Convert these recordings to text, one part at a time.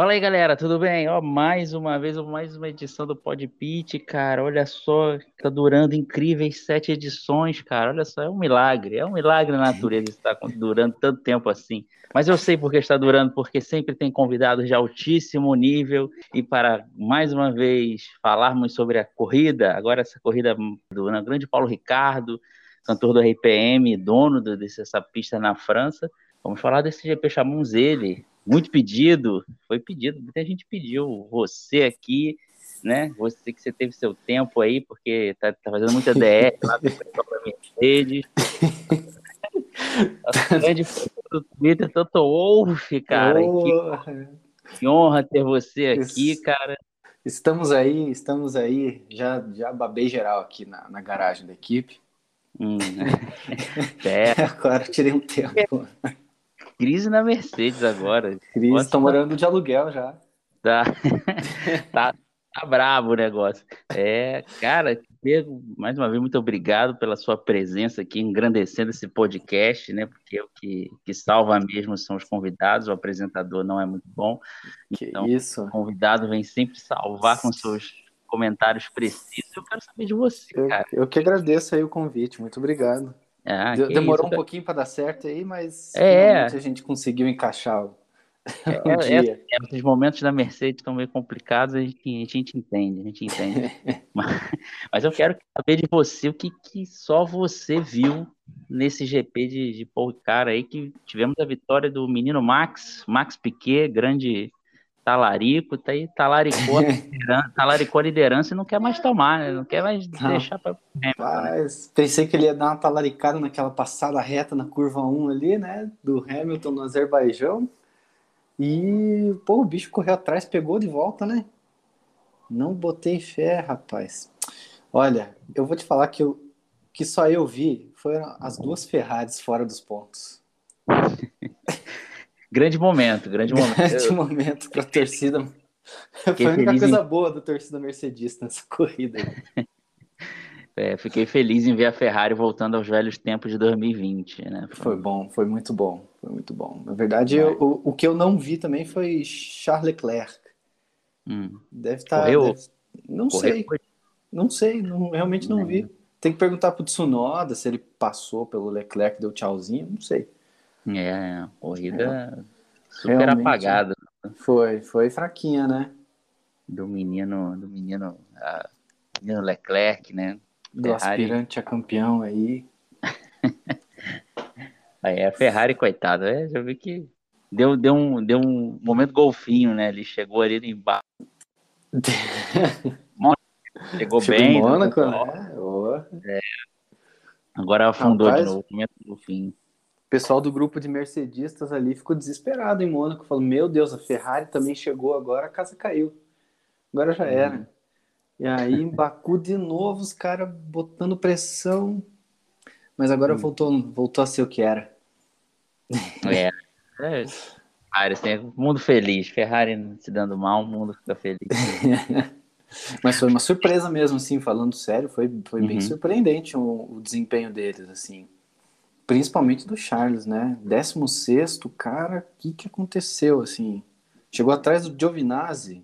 Fala aí, galera, tudo bem? Ó, mais uma vez, mais uma edição do Pod Pit, cara. Olha só, tá durando incríveis sete edições, cara. Olha só, é um milagre, é um milagre na natureza estar durando tanto tempo assim. Mas eu sei por que está durando, porque sempre tem convidados de altíssimo nível e para mais uma vez falarmos sobre a corrida, agora essa corrida do grande Paulo Ricardo, cantor do RPM, dono dessa pista na França. Vamos falar desse GP Chamons ele, muito pedido, foi pedido, muita gente pediu você aqui, né? Você que você teve seu tempo aí, porque tá, tá fazendo muita DR lá do Mercedes. Nossa, grande do Twitter, Toto Wolff, cara. Oh. Que, que, honra ter você aqui, Isso. cara. Estamos aí, estamos aí. Já, já babei geral aqui na, na garagem da equipe. Hum. é. Agora tirei um tempo. Crise na Mercedes agora. Crise, estão morando de aluguel já. Tá. tá, tá brabo o negócio. É, cara, mais uma vez, muito obrigado pela sua presença aqui, engrandecendo esse podcast, né? Porque o que, que salva mesmo são os convidados, o apresentador não é muito bom. Que então, isso. O convidado vem sempre salvar com seus comentários precisos. Eu quero saber de você, cara. Eu, eu que agradeço aí o convite, muito obrigado. Ah, Demorou isso, um pouquinho para dar certo aí, mas é. a gente conseguiu encaixar o, é, é, dia. É, esses momentos da Mercedes estão meio complicados, a gente, a gente entende, a gente entende. mas, mas, eu quero saber de você o que, que só você viu nesse GP de, de Paul Ricard aí, que tivemos a vitória do menino Max, Max Piquet, grande talarico, tá aí, talaricou, talaricou a liderança e não quer mais tomar, né? Não quer mais deixar para Mas né? pensei que ele ia dar uma talaricada naquela passada reta na curva 1 ali, né? Do Hamilton no Azerbaijão. E, pô, o bicho correu atrás, pegou de volta, né? Não botei fé, rapaz. Olha, eu vou te falar que eu que só eu vi foram as duas Ferraris fora dos pontos. Grande momento, grande momento. Grande momento para a torcida. Foi a única coisa em... boa da torcida mercedista nessa corrida. É, fiquei feliz em ver a Ferrari voltando aos velhos tempos de 2020, né? Foi, foi bom, foi muito bom, foi muito bom. Na verdade, eu, o, o que eu não vi também foi Charles Leclerc. Hum. Deve estar. Tá, Correu? Deve... Não Correu sei, não sei, não, realmente não vi. Tem que perguntar pro Tsunoda se ele passou pelo Leclerc, deu tchauzinho, não sei. É, corrida é. super Realmente, apagada. Foi, foi fraquinha, né? Do menino, do menino, a, menino Leclerc, né? Do Ferrari. aspirante a campeão aí. aí a Ferrari, coitado, é, já vi que deu, deu, um, deu um momento golfinho, né? Ele chegou ali embaixo. chegou, chegou bem. Em Mônaco, né? É. Agora afundou Rapaz, de novo, momento golfinho pessoal do grupo de mercedistas ali ficou desesperado em Mônaco, falou: Meu Deus, a Ferrari também chegou agora, a casa caiu. Agora já era. Uhum. E aí em Baku de novo, os caras botando pressão. Mas agora uhum. voltou, voltou a ser o que era. É. é. Ferrari, tem mundo feliz. Ferrari se dando mal, o mundo fica feliz. Mas foi uma surpresa mesmo, assim, falando sério, foi, foi uhum. bem surpreendente o, o desempenho deles, assim principalmente do Charles, né? 16 cara, o que, que aconteceu, assim? Chegou atrás do Giovinazzi.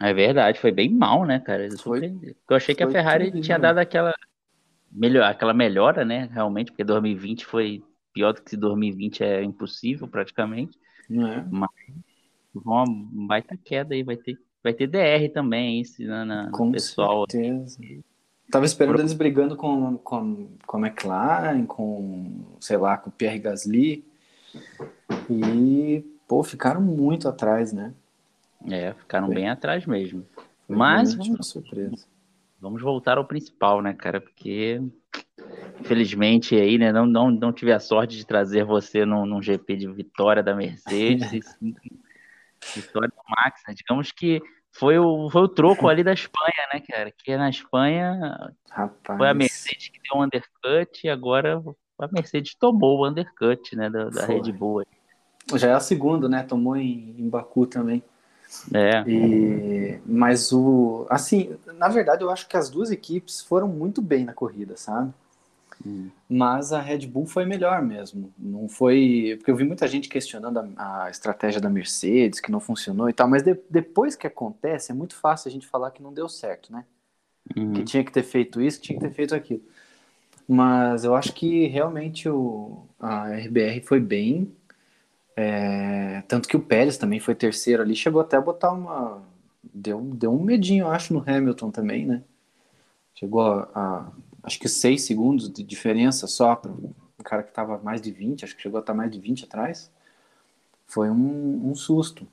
É verdade, foi bem mal, né, cara? Foi, eu achei que a Ferrari tinha dado aquela, melhor, aquela melhora, né, realmente, porque 2020 foi pior do que 2020 é impossível, praticamente. É. Mas uma baita queda aí, vai ter, vai ter DR também, na Com pessoal. Certeza. Tava esperando eles brigando com, com, com a McLaren, com, sei lá, com o Pierre Gasly. E, pô, ficaram muito atrás, né? É, ficaram Foi. bem atrás mesmo. Foi Mas vamos, surpresa. vamos voltar ao principal, né, cara? Porque infelizmente aí, né, não, não, não tive a sorte de trazer você num, num GP de vitória da Mercedes, vitória do Max, né? Digamos que foi o, foi o troco ali da Espanha, né, cara? Que na Espanha Rapaz. foi a Mercedes que deu o um undercut e agora a Mercedes tomou o undercut, né, da, da Red Bull. Já é a segunda, né? Tomou em, em Baku também. É. E, mas o. Assim, na verdade, eu acho que as duas equipes foram muito bem na corrida, sabe? Hum. Mas a Red Bull foi melhor mesmo. Não foi. Porque eu vi muita gente questionando a, a estratégia da Mercedes, que não funcionou e tal. Mas de, depois que acontece, é muito fácil a gente falar que não deu certo, né? Uhum. Que tinha que ter feito isso, que tinha que ter feito aquilo. Mas eu acho que realmente o, a RBR foi bem. É, tanto que o Pérez também foi terceiro ali, chegou até a botar uma. Deu, deu um medinho, eu acho, no Hamilton também, né? Chegou a, a acho que seis segundos de diferença só para um cara que estava mais de 20, acho que chegou a estar mais de 20 atrás. Foi um, um susto.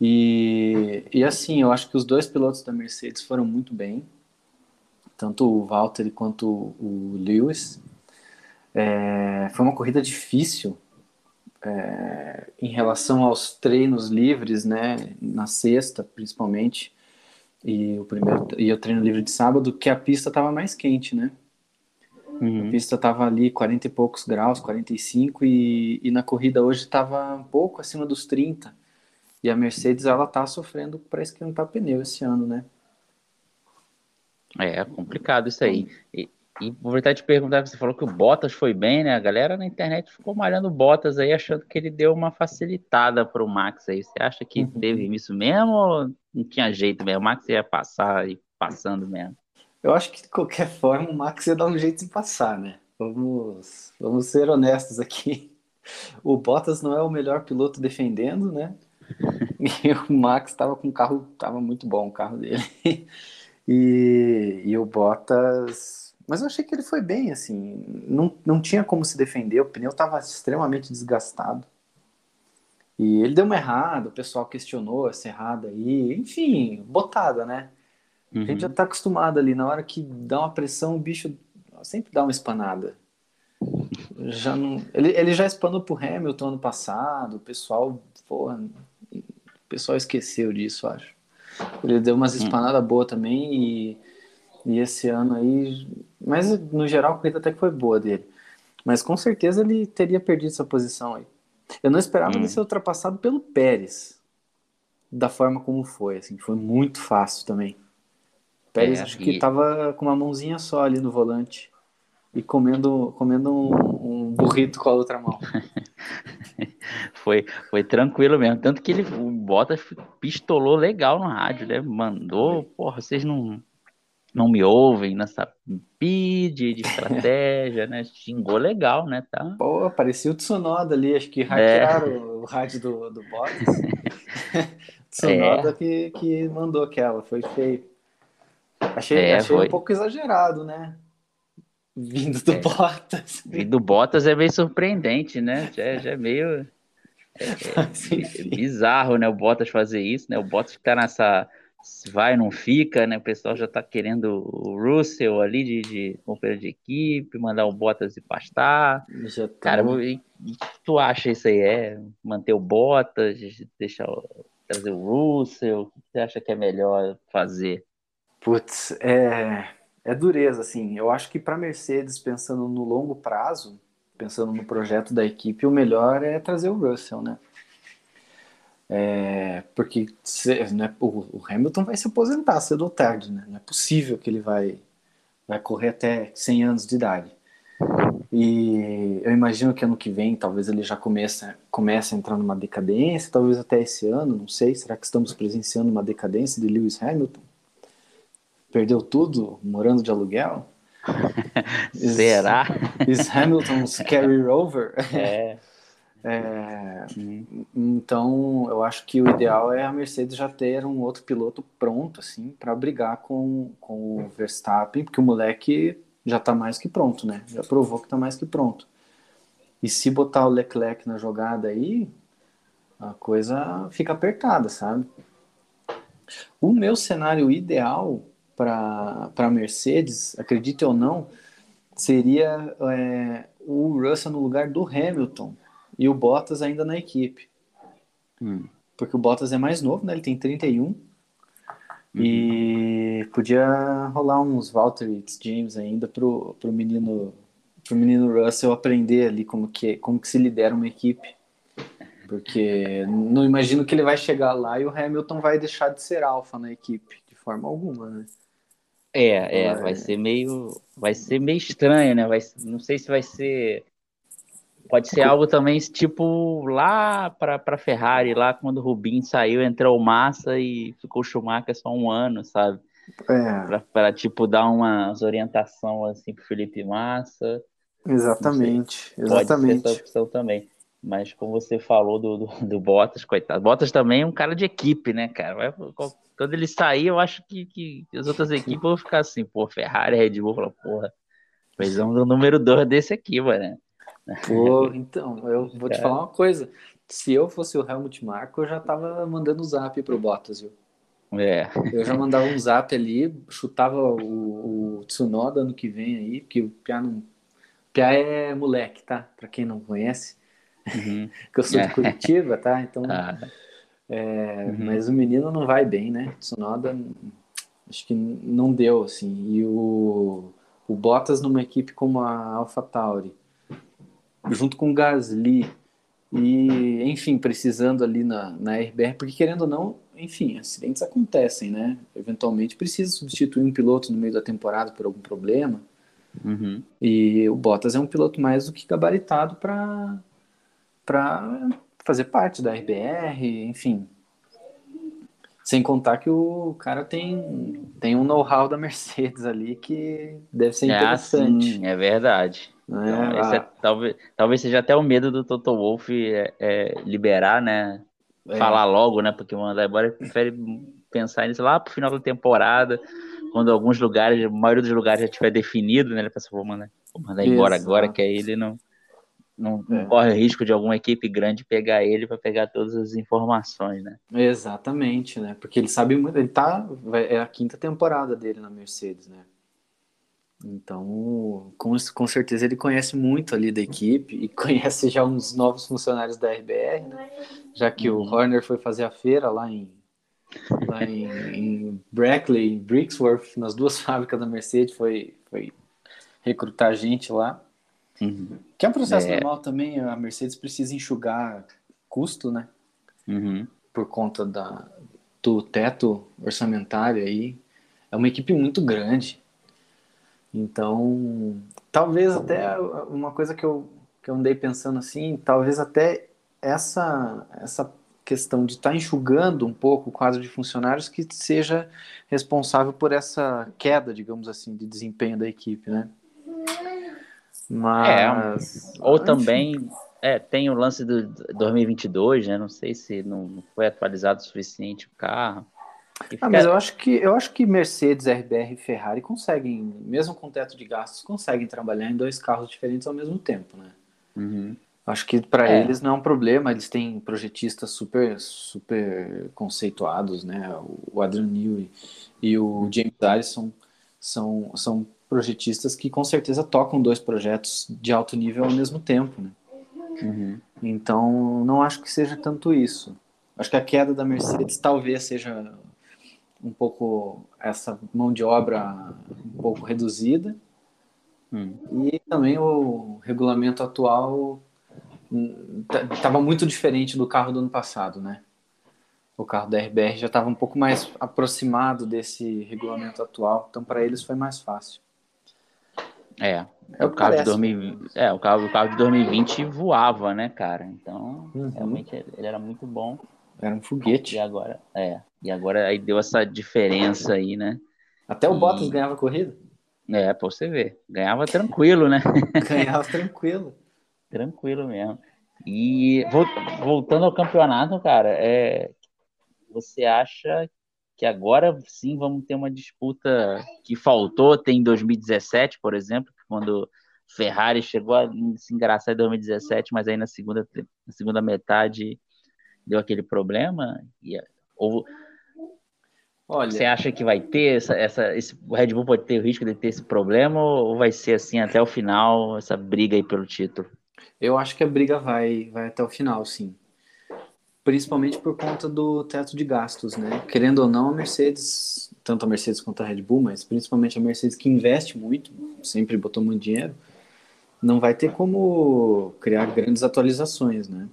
E, e assim, eu acho que os dois pilotos da Mercedes foram muito bem, tanto o Valtteri quanto o Lewis. É, foi uma corrida difícil é, em relação aos treinos livres, né, na sexta principalmente e o primeiro e o treino livre de sábado, que a pista estava mais quente, né? Uhum. A pista estava ali 40 e poucos graus, 45, e, e na corrida hoje estava um pouco acima dos 30. E a Mercedes, ela tá sofrendo para esquentar pneu esse ano, né? É, complicado isso aí. E, e aproveitar de perguntar, você falou que o Bottas foi bem, né? A galera na internet ficou malhando o Bottas aí, achando que ele deu uma facilitada para o Max aí. Você acha que uhum. teve isso mesmo ou não tinha jeito mesmo? O Max ia passar e passando mesmo? Eu acho que de qualquer forma o Max ia dar um jeito de passar, né? Vamos, vamos ser honestos aqui. O Bottas não é o melhor piloto defendendo, né? E o Max estava com o carro, estava muito bom o carro dele. E, e o Bottas mas eu achei que ele foi bem, assim. Não, não tinha como se defender, o pneu estava extremamente desgastado. E ele deu uma errada, o pessoal questionou essa errada aí. Enfim, botada, né? Uhum. A gente já tá acostumado ali. Na hora que dá uma pressão, o bicho sempre dá uma espanada. Já não... ele, ele já espanou pro Hamilton ano passado, o pessoal, porra, o pessoal esqueceu disso, acho. Ele deu umas hum. espanadas uhum. boas também e e esse ano aí. Mas no geral a corrida até que foi boa dele. Mas com certeza ele teria perdido essa posição aí. Eu não esperava hum. ele ser ultrapassado pelo Pérez. Da forma como foi, assim, foi muito fácil também. O Pérez é, acho que tava com uma mãozinha só ali no volante e comendo, comendo um, um burrito com a outra mão. foi, foi tranquilo mesmo. Tanto que ele, o Bottas pistolou legal no rádio, né? Mandou, porra, vocês não, não me ouvem nessa bid de estratégia, né? Xingou legal, né? Tá? Pô, parecia o Tsunoda ali, acho que hackearam é. o rádio do, do Bottas. Tsunoda é. que, que mandou aquela, foi feio. Achei, é, achei um pouco exagerado, né? Vindo do é. Bottas. Vindo do Bottas é meio surpreendente, né? Já, já é meio. É, é, é bizarro, né? O Bottas fazer isso, né? O Bottas que tá nessa vai, não fica, né? O pessoal já tá querendo o Russell ali de, de companheiro de equipe, mandar o Bottas e pastar. Já tá. Cara, e, tu acha isso aí? É manter o Bottas, deixar trazer o Russell? O que você acha que é melhor fazer? Putz, é, é dureza, assim. Eu acho que para Mercedes, pensando no longo prazo, pensando no projeto da equipe, o melhor é trazer o Russell, né? É, porque né, o, Hamilton vai se aposentar cedo ou tarde, né? Não é possível que ele vai, vai correr até 100 anos de idade. E eu imagino que ano que vem talvez ele já comece, comece a entrar numa decadência, talvez até esse ano, não sei. Será que estamos presenciando uma decadência de Lewis Hamilton? Perdeu tudo morando de aluguel? Será? Is, is Hamilton's carry over? É. É, então, eu acho que o ideal é a Mercedes já ter um outro piloto pronto, assim, para brigar com, com o Verstappen, porque o moleque já está mais que pronto, né? Já provou que está mais que pronto. E se botar o Leclerc na jogada aí, a coisa fica apertada, sabe? O meu cenário ideal para a Mercedes, acredite ou não, seria é, o Russell no lugar do Hamilton e o Bottas ainda na equipe. Hum. Porque o Bottas é mais novo, né? Ele tem 31. Uhum. E podia rolar uns Valtteri James ainda pro, pro menino pro menino Russell aprender ali como que como que se lidera uma equipe. Porque não imagino que ele vai chegar lá e o Hamilton vai deixar de ser alfa na equipe de forma alguma, né? É, é, vai ser meio, vai ser meio estranho, né? Vai, não sei se vai ser, pode ser algo também tipo lá para para Ferrari, lá quando o Rubinho saiu, entrou o Massa e ficou o Schumacher só um ano, sabe? É. Para tipo dar uma orientação assim pro Felipe Massa. Exatamente, Pode ser exatamente. essa opção também. Mas como você falou do, do, do Bottas, coitado. Bottas também é um cara de equipe, né, cara? Quando ele sair, eu acho que, que as outras equipes vão ficar assim, pô, Ferrari, Red Bull, fala, porra, precisamos do número 2 desse aqui, mano. Pô, então, eu vou te falar uma coisa. Se eu fosse o Helmut Marko, eu já tava mandando zap pro Bottas, viu? É, Eu já mandava um zap ali, chutava o, o Tsunoda ano que vem aí, porque o Pia não. Pia é moleque, tá? Pra quem não conhece, uhum. que eu sou de É. Curitiba, tá? Então, Ah, é, uhum. mas o menino não vai bem, né? Tsunoda, acho que não deu, assim. E o, o Bottas numa equipe como a AlphaTauri, junto com o Gasly, e, enfim, precisando ali na, na RBR, porque querendo ou não, enfim, acidentes acontecem, né? Eventualmente precisa substituir um piloto no meio da temporada por algum problema. uhum. E o Bottas é um piloto mais do que gabaritado para para fazer parte da RBR, enfim. Sem contar que o cara tem, tem um know-how da Mercedes ali que deve ser É interessante. assim, é verdade. Né? Então, é, Ah, talvez, talvez seja até o medo do Toto Wolff é, é, liberar, né? é, Falar logo, né? Porque o mandar embora ele prefere pensar nisso lá pro final da temporada, quando alguns lugares, a maioria dos lugares já tiver definido, né? Ele pensa, vou mandar, vou mandar embora agora, que aí ele não, não, não É. corre o risco de alguma equipe grande pegar ele para pegar todas as informações, né? Exatamente, né? Porque ele sabe muito, ele tá, é a quinta temporada dele na Mercedes, né? Então, com, com certeza ele conhece muito ali da equipe e conhece já uns novos funcionários da RBR, né? Já que o Uhum. Horner foi fazer a feira lá em lá em, em Brackley, em Brixworth, nas duas fábricas da Mercedes, foi, foi recrutar gente lá. Uhum. Que é um processo É. normal também, a Mercedes precisa enxugar custo, né? Uhum. por conta da, do teto orçamentário aí. É uma equipe muito grande. Então, talvez até uma coisa que eu, que eu andei pensando assim, talvez até essa, essa questão de estar enxugando um pouco o quadro de funcionários que seja responsável por essa queda, digamos assim, de desempenho da equipe, né? Mas... Ou enfim. também, é, tem o lance do 2022, né? Não sei se não foi atualizado o suficiente o carro. Ah, mas eu acho que eu acho que Mercedes, RBR e Ferrari conseguem, mesmo com teto de gastos, conseguem trabalhar em dois carros diferentes ao mesmo tempo, né? Uhum. Acho que para É. eles não é um problema, eles têm projetistas super super conceituados, né? O Adrian Newey e o James Allison são são projetistas que com certeza tocam dois projetos de alto nível ao mesmo tempo, né? Uhum. Então, não acho que seja tanto isso. Acho que a queda da Mercedes talvez seja um pouco essa mão de obra um pouco reduzida Hum. e também o regulamento atual estava muito diferente do carro do ano passado, né? O carro da RBR já estava um pouco mais aproximado desse regulamento atual, então para eles foi mais fácil. É, É o carro de parece, 2020, é, o carro, o carro de 2020 voava, né, cara? Então, Uhum. realmente ele era muito bom. Era um E foguete. agora, é, e agora aí deu essa diferença aí, né? Até o E- Bottas ganhava corrida. É, pra você ver. Ganhava tranquilo, né? Ganhava tranquilo. Tranquilo mesmo. E vol- voltando ao campeonato, cara, é, você acha que agora sim vamos ter uma disputa que faltou ter em 2017, por exemplo, quando Ferrari chegou a se engraçar em 2017, mas aí na segunda, na segunda metade deu aquele problema? E, ou Olha, você acha que vai ter essa, essa esse, o Red Bull pode ter o risco de ter esse problema ou vai ser assim até o final, essa briga aí pelo título? Eu acho que a briga vai, vai até o final, sim. Principalmente por conta do teto de gastos, né? Querendo ou não, a Mercedes, tanto a Mercedes quanto a Red Bull, mas principalmente a Mercedes que investe muito, sempre botou muito dinheiro, não vai ter como criar grandes atualizações, né?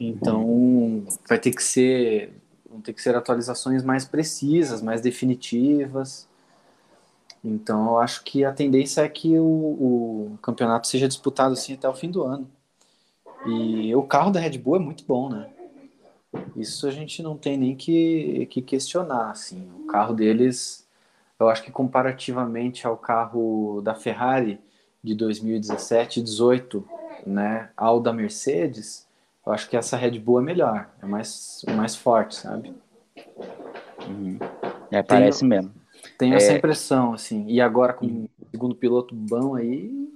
Então, vai ter que ser, vão ter que ser atualizações mais precisas, mais definitivas. Então eu acho que a tendência é que o, o campeonato seja disputado assim até o fim do ano. E o carro da Red Bull é muito bom, né? Isso a gente não tem nem que, que questionar, assim. O carro deles, eu acho que comparativamente ao carro da Ferrari de 2017 e 18, né, ao da Mercedes, eu acho que essa Red Bull é melhor, é mais, mais forte, sabe? Uhum. É, parece tenho, mesmo. Tenho é... essa impressão, assim. E agora com o segundo piloto bom aí,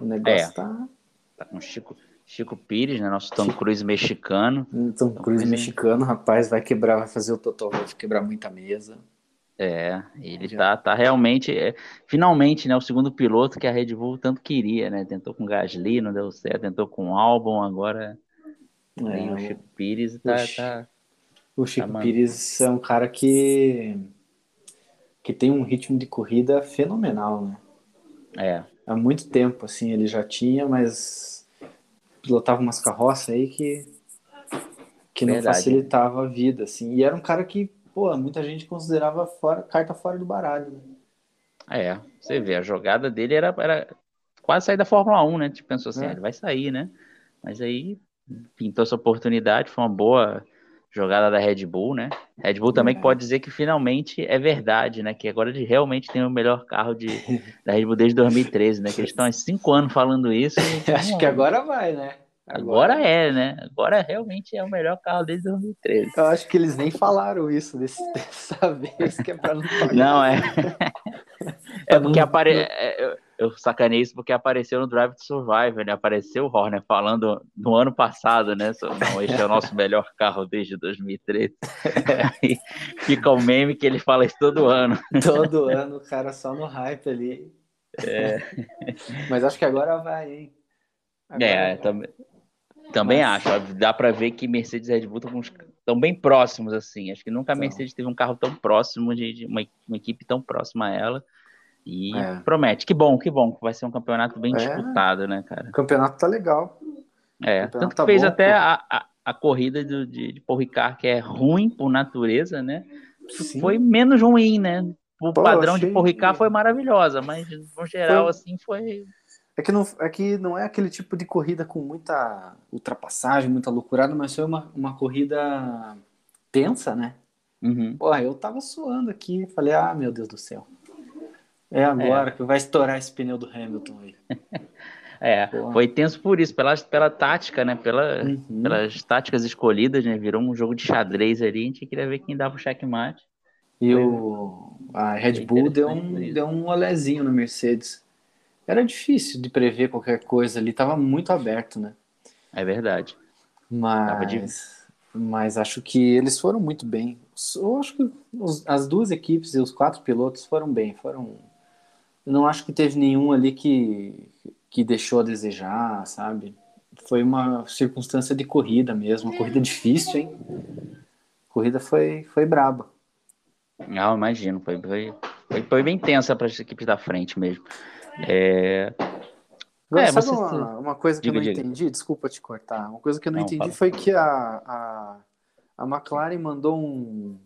o negócio é. tá... Tá com Chico, Chico Pires, né? Nosso Tom Cruise mexicano. Tom Cruise mexicano, rapaz, vai quebrar, vai fazer o total, vai quebrar muita mesa. É, ele tá, tá realmente, é, finalmente, né, o segundo piloto que a Red Bull tanto queria, né, tentou com Gasly, não deu certo, tentou com o Albon, agora é, o Chico Pires tá, o, tá, o Chico tá Pires é um cara que que tem um ritmo de corrida fenomenal, né? É. Há muito tempo, assim, ele já tinha, mas pilotava umas carroças aí que que não Verdade. facilitava a vida, assim, e era um cara que pô, muita gente considerava fora, carta fora do baralho. Né? É, você vê, a jogada dele era, era quase sair da Fórmula 1, né? Tipo, pensou assim, é. ah, ele vai sair, né? Mas aí pintou essa oportunidade, foi uma boa jogada da Red Bull, né? Red Bull também é. pode dizer que finalmente é verdade, né? Que agora ele realmente tem o melhor carro de, da Red Bull desde 2013, né? Que eles estão há cinco anos falando isso. Acho que agora vai, né? Agora, Agora é, né? Agora realmente é o melhor carro desde 2013. Eu acho que eles nem falaram isso desse, dessa vez, que é pra não pagar. Não, é. é porque apare... É, eu sacanei isso porque apareceu no Drive to Survive, né? Apareceu o Horner falando no ano passado, né? Não, este é o nosso melhor carro desde 2013. Aí fica o meme que ele fala isso todo ano. Todo ano, o cara só no hype ali. É. Mas acho que agora vai, hein? Agora é, vai. também. Também Mas... acho. Dá para ver que Mercedes e Red Bull estão bem próximos, assim. Acho que nunca a Mercedes teve um carro tão próximo, de, de uma, uma, equipe tão próxima a ela. E é. promete. Que bom, que bom. que Vai ser um campeonato bem é. disputado, né, cara? O campeonato tá legal. É, tanto que tá fez bom, até a, a, a, corrida do, de, de Paul Ricard, que é ruim por natureza, né? Sim. Foi menos ruim, né? O Pô, padrão achei... de Paul Ricard foi maravilhosa, mas no geral, foi... assim, foi é que, não, é que não é aquele tipo de corrida com muita ultrapassagem, muita loucurada, mas foi uma, uma corrida tensa, né? Uhum. Porra, eu tava suando aqui, falei, ah, meu Deus do céu. É agora é. que vai estourar esse pneu do Hamilton aí. é, Porra. foi tenso por isso, pela, pela tática, né? Pela, uhum. Pelas táticas escolhidas, né? Virou um jogo de xadrez ali, a gente queria ver quem dava o checkmate. E o, a Red Bull deu um, deu um olezinho no Mercedes era difícil de prever qualquer coisa ali, estava muito aberto, né? É verdade. Mas, mas acho que eles foram muito bem. Eu acho que os, as duas equipes e os quatro pilotos foram bem. Foram. Eu não acho que teve nenhum ali que, que deixou a desejar, sabe? Foi uma circunstância de corrida mesmo, uma corrida difícil, hein? A corrida foi, foi braba. Ah, imagino, foi, foi, foi, foi bem tensa para as equipes da frente mesmo. É... Agora, é, sabe uma, uma, coisa que diga, eu não diga. entendi? Desculpa te cortar. Uma coisa que eu não, não entendi fala. foi que a, a, a McLaren mandou um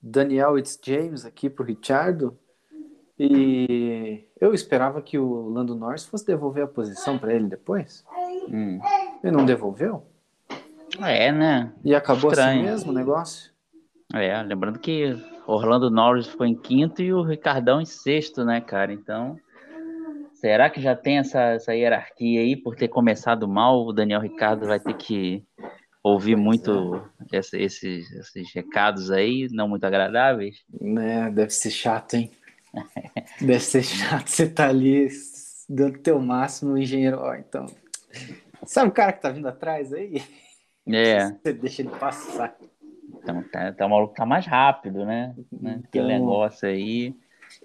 Daniel James aqui pro Richardo e eu esperava que o Lando Norris fosse devolver a posição para ele depois. Hum. Ele não devolveu? É, né? E acabou assim Estranho. assim mesmo o negócio? É, lembrando que Orlando Norris foi em quinto e o Ricardão em sexto, né, cara? Então, Será que já tem essa, essa hierarquia aí? Por ter começado mal, o Daniel Ricardo vai ter que ouvir muito é. esse, esses, esses recados aí, não muito agradáveis? Né, deve ser chato, hein? deve ser chato você tá ali dando teu máximo, o engenheiro, ó, então. Sabe o cara que tá vindo atrás aí? É. Você deixa ele passar. Então, tá, tá, o maluco tá mais rápido, né? né? Aquele então, negócio aí.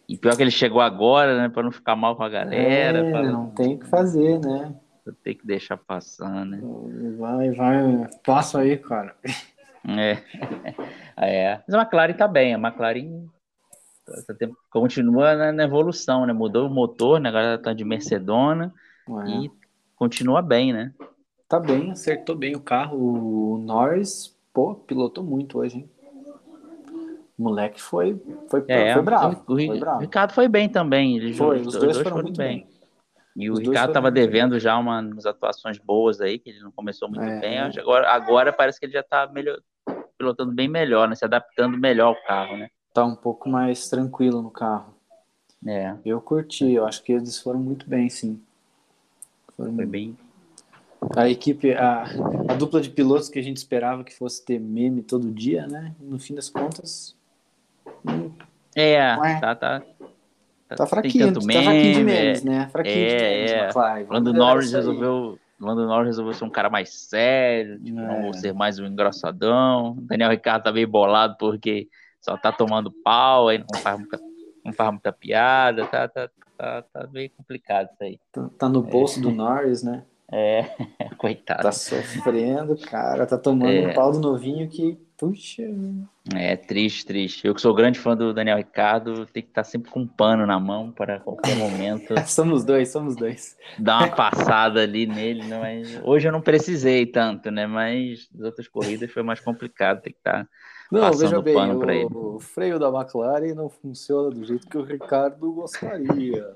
E pior que ele chegou agora, né? Para não ficar mal com a galera. É, pra... não tem o que fazer, né? Tem que deixar passar, né? Vai, vai, passa aí, cara. É. é. Mas a McLaren tá bem, a McLaren continua na, evolução, né? Mudou o motor, né? Agora tá de Mercedona é. e continua bem, né? Tá bem, acertou bem o carro. O Norris, pô, pilotou muito hoje, hein? O moleque foi, foi, é, foi bravo. O, o, foi bravo. Ricardo foi bem também. Ele foi, os, os dois, dois foram, foram, muito bem. bem. E o Ricardo estava devendo já umas atuações boas aí, que ele não começou muito é, bem. Agora, agora parece que ele já está pilotando bem melhor, né? Se adaptando melhor ao carro, né? Tá um pouco mais tranquilo no carro. É. Eu curti, eu acho que eles foram muito bem, sim. Foram Foi bem. A equipe, a, a dupla de pilotos que a gente esperava que fosse ter meme todo dia, né? No fim das contas. É, é. tá, tá, Tá fraquinho, tá fraquinho de memes, é, né? Fraquinho é, de memes, é. McLaren. Lando Norris resolveu. Lando Norris resolveu ser um cara mais sério, tipo, é. não vou ser mais um engraçadão. Daniel Ricardo tá meio bolado porque só tá tomando pau, aí não faz muita, não faz muita piada, tá, tá, tá, tá meio complicado isso aí. Tá, tá no bolso é. do Norris, né? É, coitado. Tá sofrendo, cara, tá tomando é. um pau do novinho que Puxa. É triste, triste. Eu que sou grande fã do Daniel Ricardo, tem que estar sempre com um pano na mão para qualquer momento. somos dois, somos dois. Dar uma passada ali nele, né? Mas hoje eu não precisei tanto, né? Mas as outras corridas foi mais complicado, tem que estar não, passando veja bem, pano para ele. O freio da McLaren não funciona do jeito que o Ricardo gostaria.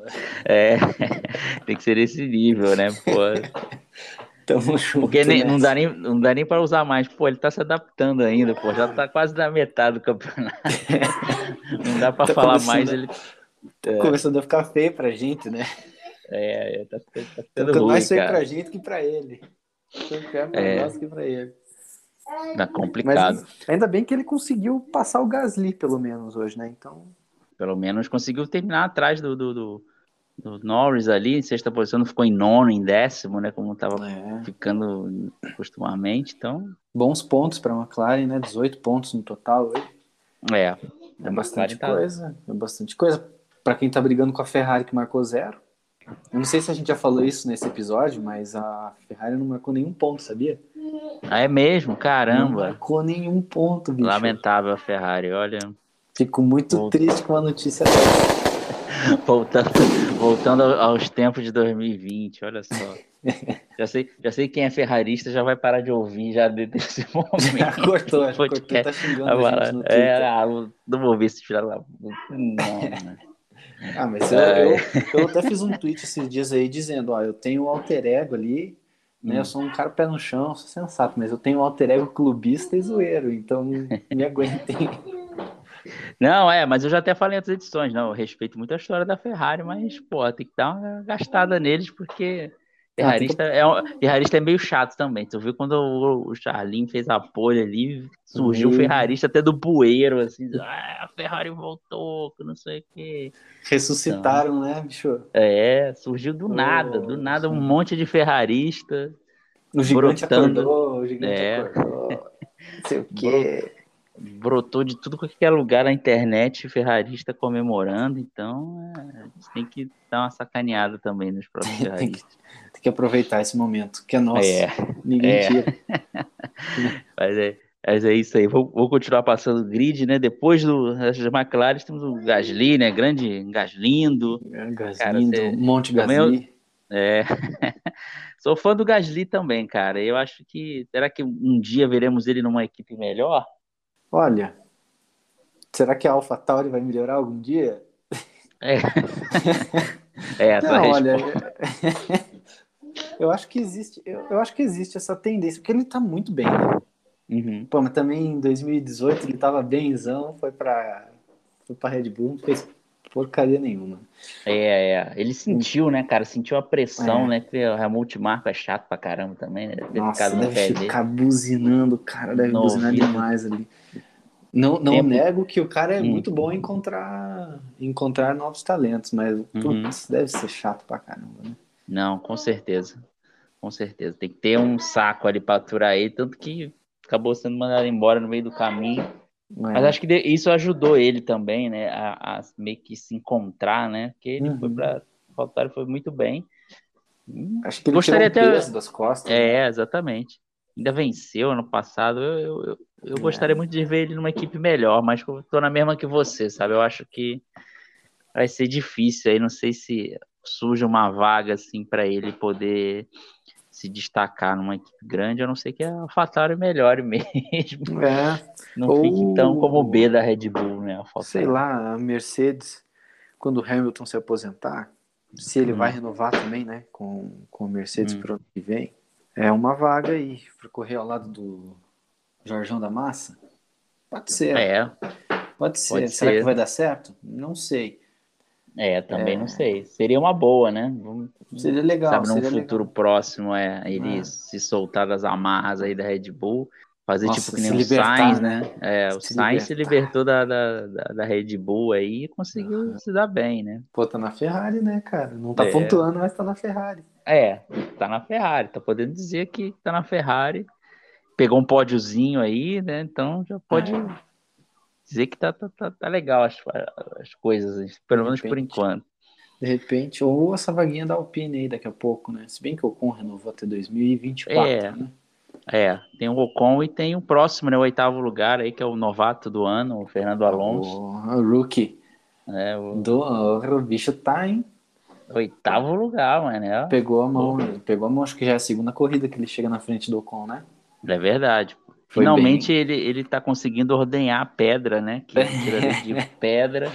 É, tem que ser esse nível, né? Pô. Tamo junto. Porque nem, não, dá nem, não dá nem para usar mais. Pô, ele tá se adaptando ainda, pô. Já tá quase na metade do campeonato. não dá para tá falar mais. Ele... Tá é. começando a ficar feio pra gente, né? É, é tá, tá, tá ficando tá mais feio pra gente que pra ele. É. que pra ele. Tá complicado. Mas ainda bem que ele conseguiu passar o Gasly, pelo menos, hoje, né? Então. Pelo menos conseguiu terminar atrás do, do, do do Norris ali, em sexta posição, não ficou em nono, em décimo, né? Como estava é. ficando costumamente. Então. Bons pontos para a McLaren, né? 18 pontos no total. É. É bastante tá... coisa. É bastante coisa. Para quem está brigando com a Ferrari, que marcou zero. Eu não sei se a gente já falou isso nesse episódio, mas a Ferrari não marcou nenhum ponto, sabia? Ah, é mesmo? Caramba. Não marcou nenhum ponto, bicho. Lamentável a Ferrari, olha. Fico muito triste com a notícia dessa. voltando, voltando aos tempos de 2020, olha só. Já sei, já sei quem é ferrarista já vai parar de ouvir já desse momento. cortou, cortou, tá xingando a gente no É, ah, não vou ver se tirar lá. Não, né? Ah, mas eu, eu, eu, até fiz um tweet esses dias aí dizendo, ó, eu tenho um alter ego ali, né? Hum. Eu sou um cara pé no chão, sou sensato, mas eu tenho um alter ego clubista e zoeiro, então me aguentem. Não, é, mas eu já até falei em outras edições, não, eu respeito muito a história da Ferrari, mas, pô, tem que dar uma gastada neles, porque ferrarista, ah, que... é, um, ferrarista é meio chato também. Tu viu quando o, Charlin fez a pole ali, surgiu o uhum. ferrarista até do bueiro, assim, ah, a Ferrari voltou, que não sei o quê. Ressuscitaram, então, né, bicho? É, surgiu do oh, nada, do nada um monte de ferrarista. O gigante brotando. acordou, o gigante é. acordou. Não sei o quê brotou de tudo qualquer lugar na internet, ferrarista comemorando, então é, a gente tem que dar uma sacaneada também nos próprios ferraristas. tem, que, tem que aproveitar esse momento, que é nosso. É, Ninguém é. tira. mas, é, mas é isso aí. Vou, vou continuar passando o grid, né? Depois do, das McLaren, temos o Gasly, né? Grande Gaslindo. É, Gaslindo, cara, Monte Gasly. É. Sou fã do Gasly também, cara. Eu acho que. Será que um dia veremos ele numa equipe melhor? Olha, será que a AlphaTauri vai melhorar algum dia? É. é Não, olha, eu acho que existe, eu, eu, acho que existe essa tendência, porque ele tá muito bem, né? Uhum. Pô, mas também em 2018 ele tava benzão, foi para foi pra Red Bull, não fez porcaria nenhuma. É, é. Ele sentiu, né, cara? Sentiu a pressão, é. né? Que o Marko é chato pra caramba também, né? Deve Nossa, deve ficar buzinando, cara, deve no buzinar ouvido. demais ali. Não, não Tempo. nego que o cara é hum. muito bom em encontrar, encontrar novos talentos, mas uhum. putz, deve ser chato pra caramba, né? Não, com certeza. Com certeza. Tem que ter um saco ali pra aturar ele, tanto que acabou sendo mandado embora no meio do caminho. É. Mas acho que isso ajudou ele também, né? A, a meio que se encontrar, né? Porque ele uhum. foi pra faltar foi muito bem. Acho que ele Gostaria tirou até... das costas. É, né? exatamente. Ainda venceu ano passado. Eu, eu, eu gostaria é. muito de ver ele numa equipe melhor, mas eu tô na mesma que você, sabe? Eu acho que vai ser difícil aí, não sei se surge uma vaga assim para ele poder se destacar numa equipe grande, a não ser que a AlphaTauri melhore mesmo. É. Não Ou- fique tão como o B da Red Bull, né? Sei lá, a Mercedes, quando o Hamilton se aposentar, se ele Hum. vai renovar também, né, com, com a Mercedes Hum. pro ano que vem, é uma vaga aí para correr ao lado do Jorjão da Massa. Pode ser, É, pode ser. pode Será ser. que vai dar certo? Não sei. é, também É. não sei. Seria uma boa, né? Seria legal, sabe, num futuro legal. próximo, é, ele É. se soltar das amarras aí da Red Bull, fazer Nossa, tipo que nem o libertar, Sainz, né? né? É, o Sainz se libertou da, da, da, Red Bull aí e conseguiu Aham. se dar bem, né? Pô, tá na Ferrari, né, cara? Não tá É. pontuando, mas tá na Ferrari. É, tá na Ferrari, tá podendo dizer que tá na Ferrari. Pegou um pódiozinho aí, né? Então já pode É. dizer que tá, tá, tá, tá legal as, as coisas, pelo menos por enquanto. De repente, ou essa vaguinha da Alpine aí daqui a pouco, né? Se bem que o Ocon renovou até 2024, É. né? É, tem o Ocon e tem o próximo, né? O oitavo lugar aí, que é o novato do ano, o Fernando Alonso. O, rookie. né, o Do, o bicho tá, hein? oitavo lugar, mano. É, Pegou a mão, pegou a mão, acho que já é a segunda corrida que ele chega na frente do Ocon, né? é verdade. Foi Finalmente ele, ele tá conseguindo ordenhar a pedra, né? Que tira de pedra.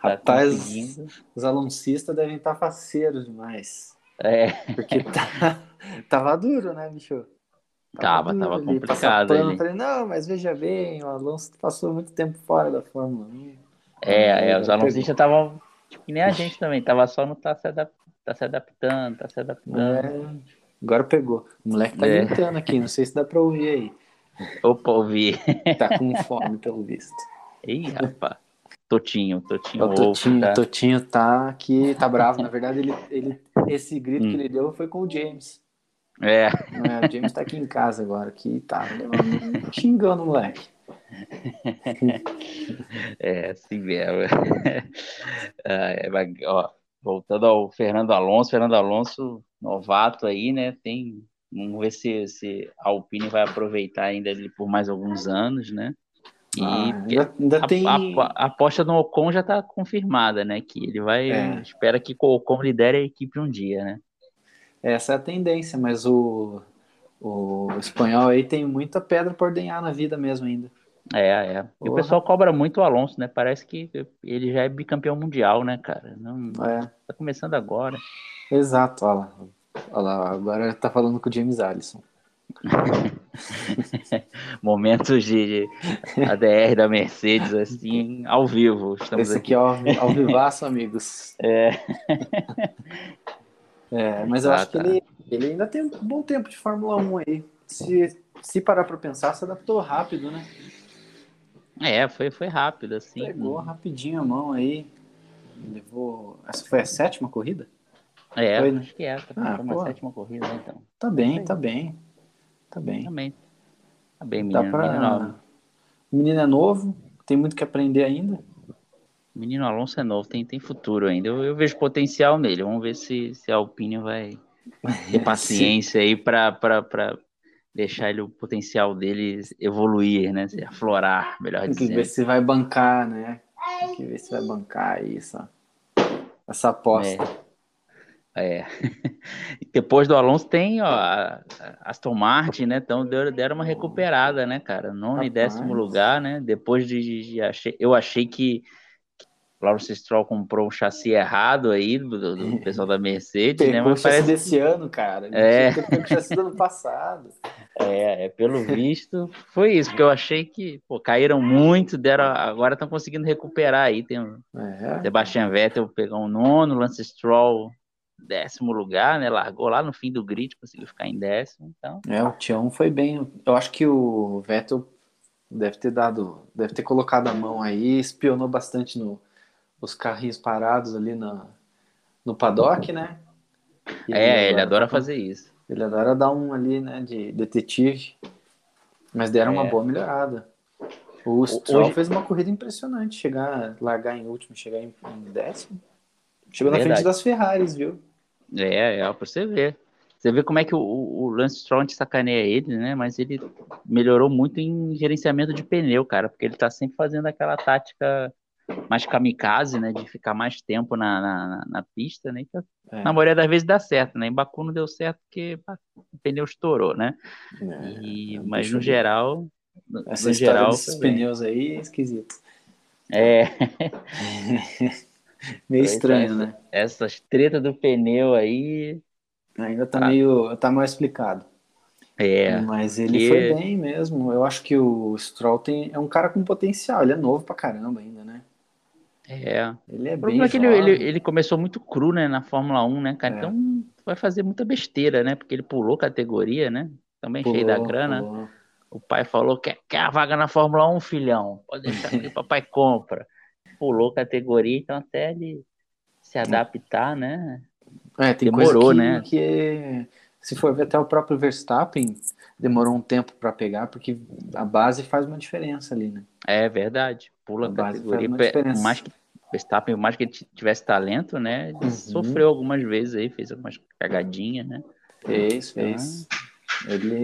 Tá Rapaz, os aloncistas devem estar faceiros demais. É, Porque tá, tava duro, né, bicho? Tava, tava ali, complicado pano. ali. Falei, não, mas veja bem, o Alonso passou muito tempo fora da Fórmula 1. é, é, os aloncistas estavam, tipo, que nem a gente também, tava só no tá se, adap- tá se adaptando, tá se adaptando. É, agora pegou. O moleque tá É. gritando aqui, não sei se dá pra ouvir aí. Opa, ouvi. Tá com fome, pelo visto. Ih, rapaz. Totinho, Totinho O Totinho, tá? Totinho tá aqui, tá bravo. Na verdade, ele, ele, esse grito Hum. que ele deu foi com o James. É, é, o James tá aqui em casa agora, que tá xingando o moleque. é, assim mesmo. Ah, é, ó, voltando ao Fernando Alonso, Fernando Alonso, novato aí, né? Tem, vamos ver se, se a Alpine vai aproveitar ainda ele por mais alguns anos, né? E Ah, ainda, ainda a, tem. a- a aposta no Ocon já está confirmada, né? Que ele vai, É. espera que o Ocon lidere a equipe um dia, né? Essa é a tendência, mas o, o espanhol aí tem muita pedra por ordenhar na vida mesmo ainda. É, é. E o pessoal cobra muito o Alonso, né? Parece que ele já é bicampeão mundial, né, cara? Não, É, tá começando agora. exato, olha lá. Olha lá, agora tá falando com o James Allison. Momentos de, de ADR da Mercedes, assim, ao vivo. Estamos Esse aqui. aqui é ao, ao vivaço, amigos. É, É, mas eu Ah, acho que tá. ele, ele ainda tem um bom tempo de Fórmula 1 aí. Se, se parar pra pensar, se adaptou rápido, né? é foi, foi rápido, assim. Pegou rapidinho a mão aí. Levou. Essa foi a sétima corrida? É, Foi, né? acho que é. Tá Ah, uma pô. sétima corrida, né, então. Tá bem, Sim. tá bem. Tá bem. Também. Tá bem, Dá menino. pra... Menino, O menino é novo, tem muito que aprender ainda. Menino Alonso é novo, tem, tem futuro ainda. Eu, eu vejo potencial nele. Vamos ver se, se a Alpine vai ter paciência aí pra deixar ele, o potencial dele evoluir, né? Se Aflorar, melhor Tem que dizendo. ver se vai bancar, né? Tem que ver se vai bancar isso. Essa aposta. É. E Depois do Alonso tem ó, a Aston Martin, né? Então deram, uma recuperada, né, cara? Nono e décimo lugar, né? Depois de, de- de achei, eu achei que Lawrence Stroll comprou um chassi errado aí do, do- pessoal da Mercedes, né? O Mas parece desse ano, cara. É. o chassi do ano passado. é, é, pelo visto foi isso, porque eu achei que pô, caíram muito, deram agora estão conseguindo recuperar aí. Tem o É. Sebastian Vettel pegou um nono, Lance Stroll décimo lugar, né? Largou lá no fim do grid, conseguiu ficar em décimo, então. É, o Tião foi bem. Eu acho que o Vettel deve ter dado, deve ter colocado a mão aí, espionou bastante no, os carrinhos parados ali na, no paddock, né? É, ele agora adora fazer isso. Ele adora dar um ali, né, de detetive. Mas deram uma É. boa melhorada. O Stroll hoje- fez uma corrida impressionante, chegar, largar em último, chegar em, em décimo. Chegou na Verdade. frente das Ferraris, viu? É, é, pra você ver. Você vê como é que o, o Lance Stroll sacaneia ele, né? Mas ele melhorou muito em gerenciamento de pneu, cara, porque ele tá sempre fazendo aquela tática mais kamikaze, né? De ficar mais tempo na, na, na pista, né? Então, É. na maioria das vezes dá certo, né? Em Baku não deu certo porque o pneu estourou, né? É, E, é, mas no geral, no, Essa no geral, desses pneus aí é esquisito. É, Meio estranho, né? essas tretas do pneu aí, Ainda tá Ah. meio. tá mal explicado. é, Mas ele que- foi bem mesmo. Eu acho que o Stroll tem, é um cara com potencial. Ele é novo pra caramba ainda, né? É. Ele é O bem problema é que ele, ele, ele começou muito cru, né, na Fórmula 1, né, cara? É. Então vai fazer muita besteira, né? Porque ele pulou categoria, né? Também cheio da Pulou, grana. pulou. O pai falou: quer, quer a vaga na Fórmula 1, filhão? Pode deixar que o papai compra. Pulou categoria, então até ele se adaptar, né? É, tem Demorou, coisa que, né? que, se for ver até o próprio Verstappen, demorou um tempo pra pegar, porque a base faz uma diferença ali, né? É verdade. Pula A base categoria. Mais que Verstappen, por mais que ele tivesse talento, né? Ele Uhum. sofreu algumas vezes aí, fez algumas cagadinhas, né? Fez, Então, fez. Ele,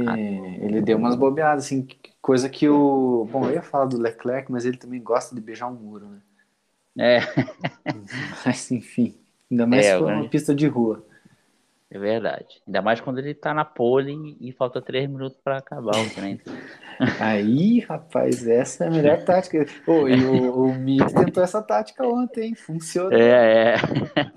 ele deu umas bobeadas, assim, coisa que o. Bom, eu ia falar do Leclerc, mas ele também gosta de beijar um muro, né? É, Mas enfim. Ainda mais É, uma pista de rua. É verdade. Ainda mais quando ele tá na pole e, falta três minutos para acabar o treino. Aí, rapaz, essa é a melhor tática. Ô, e o, o Mick tentou essa tática ontem, hein? Funcionou. É, é.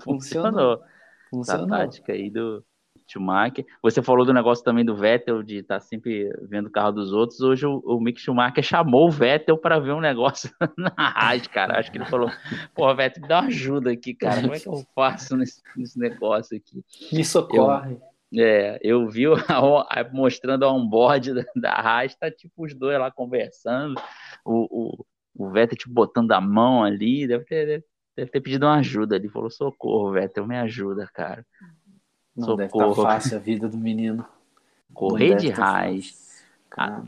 Funcionou. Funcionou. Funcionou. tática aí do Schumacher. Você falou do negócio também do Vettel, de estar sempre vendo o carro dos outros. Hoje o, o Mick Schumacher chamou o Vettel para ver um negócio na Haas, cara. Acho que ele falou: pô, Vettel, me dá uma ajuda aqui, cara. Como é que eu faço nesse, nesse negócio aqui? Me socorre. É, eu vi a- a- mostrando a onboard da, da Haas, tá tipo os dois lá conversando. O, o, o Vettel, tipo, botando a mão ali. Deve ter, deve, deve ter pedido uma ajuda ali. Falou: socorro, Vettel, me ajuda, cara. Não deve Socorro. estar fácil a vida do menino. Correr de deve tá raiz.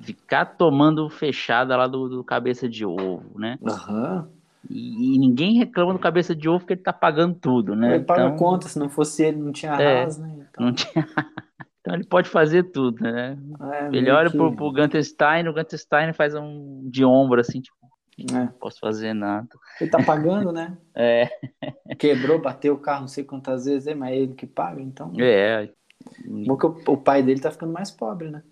ficar tomando fechada lá do, do cabeça de ovo, né? Aham. E, e ninguém reclama do cabeça de ovo porque ele tá pagando tudo, né? Ele paga Então, a conta, se não fosse ele, não tinha É. Né? Então, não tinha... então ele pode fazer tudo, né? é, Ele olha que- pro, pro Gunter Stein, o Gunter Stein faz um de ombro assim, tipo, é. não posso fazer nada. Ele tá pagando, né? É, Quebrou, bateu o carro não sei quantas vezes, é, mas é ele que paga, então. é, Bom que o, pai dele tá ficando mais pobre, né?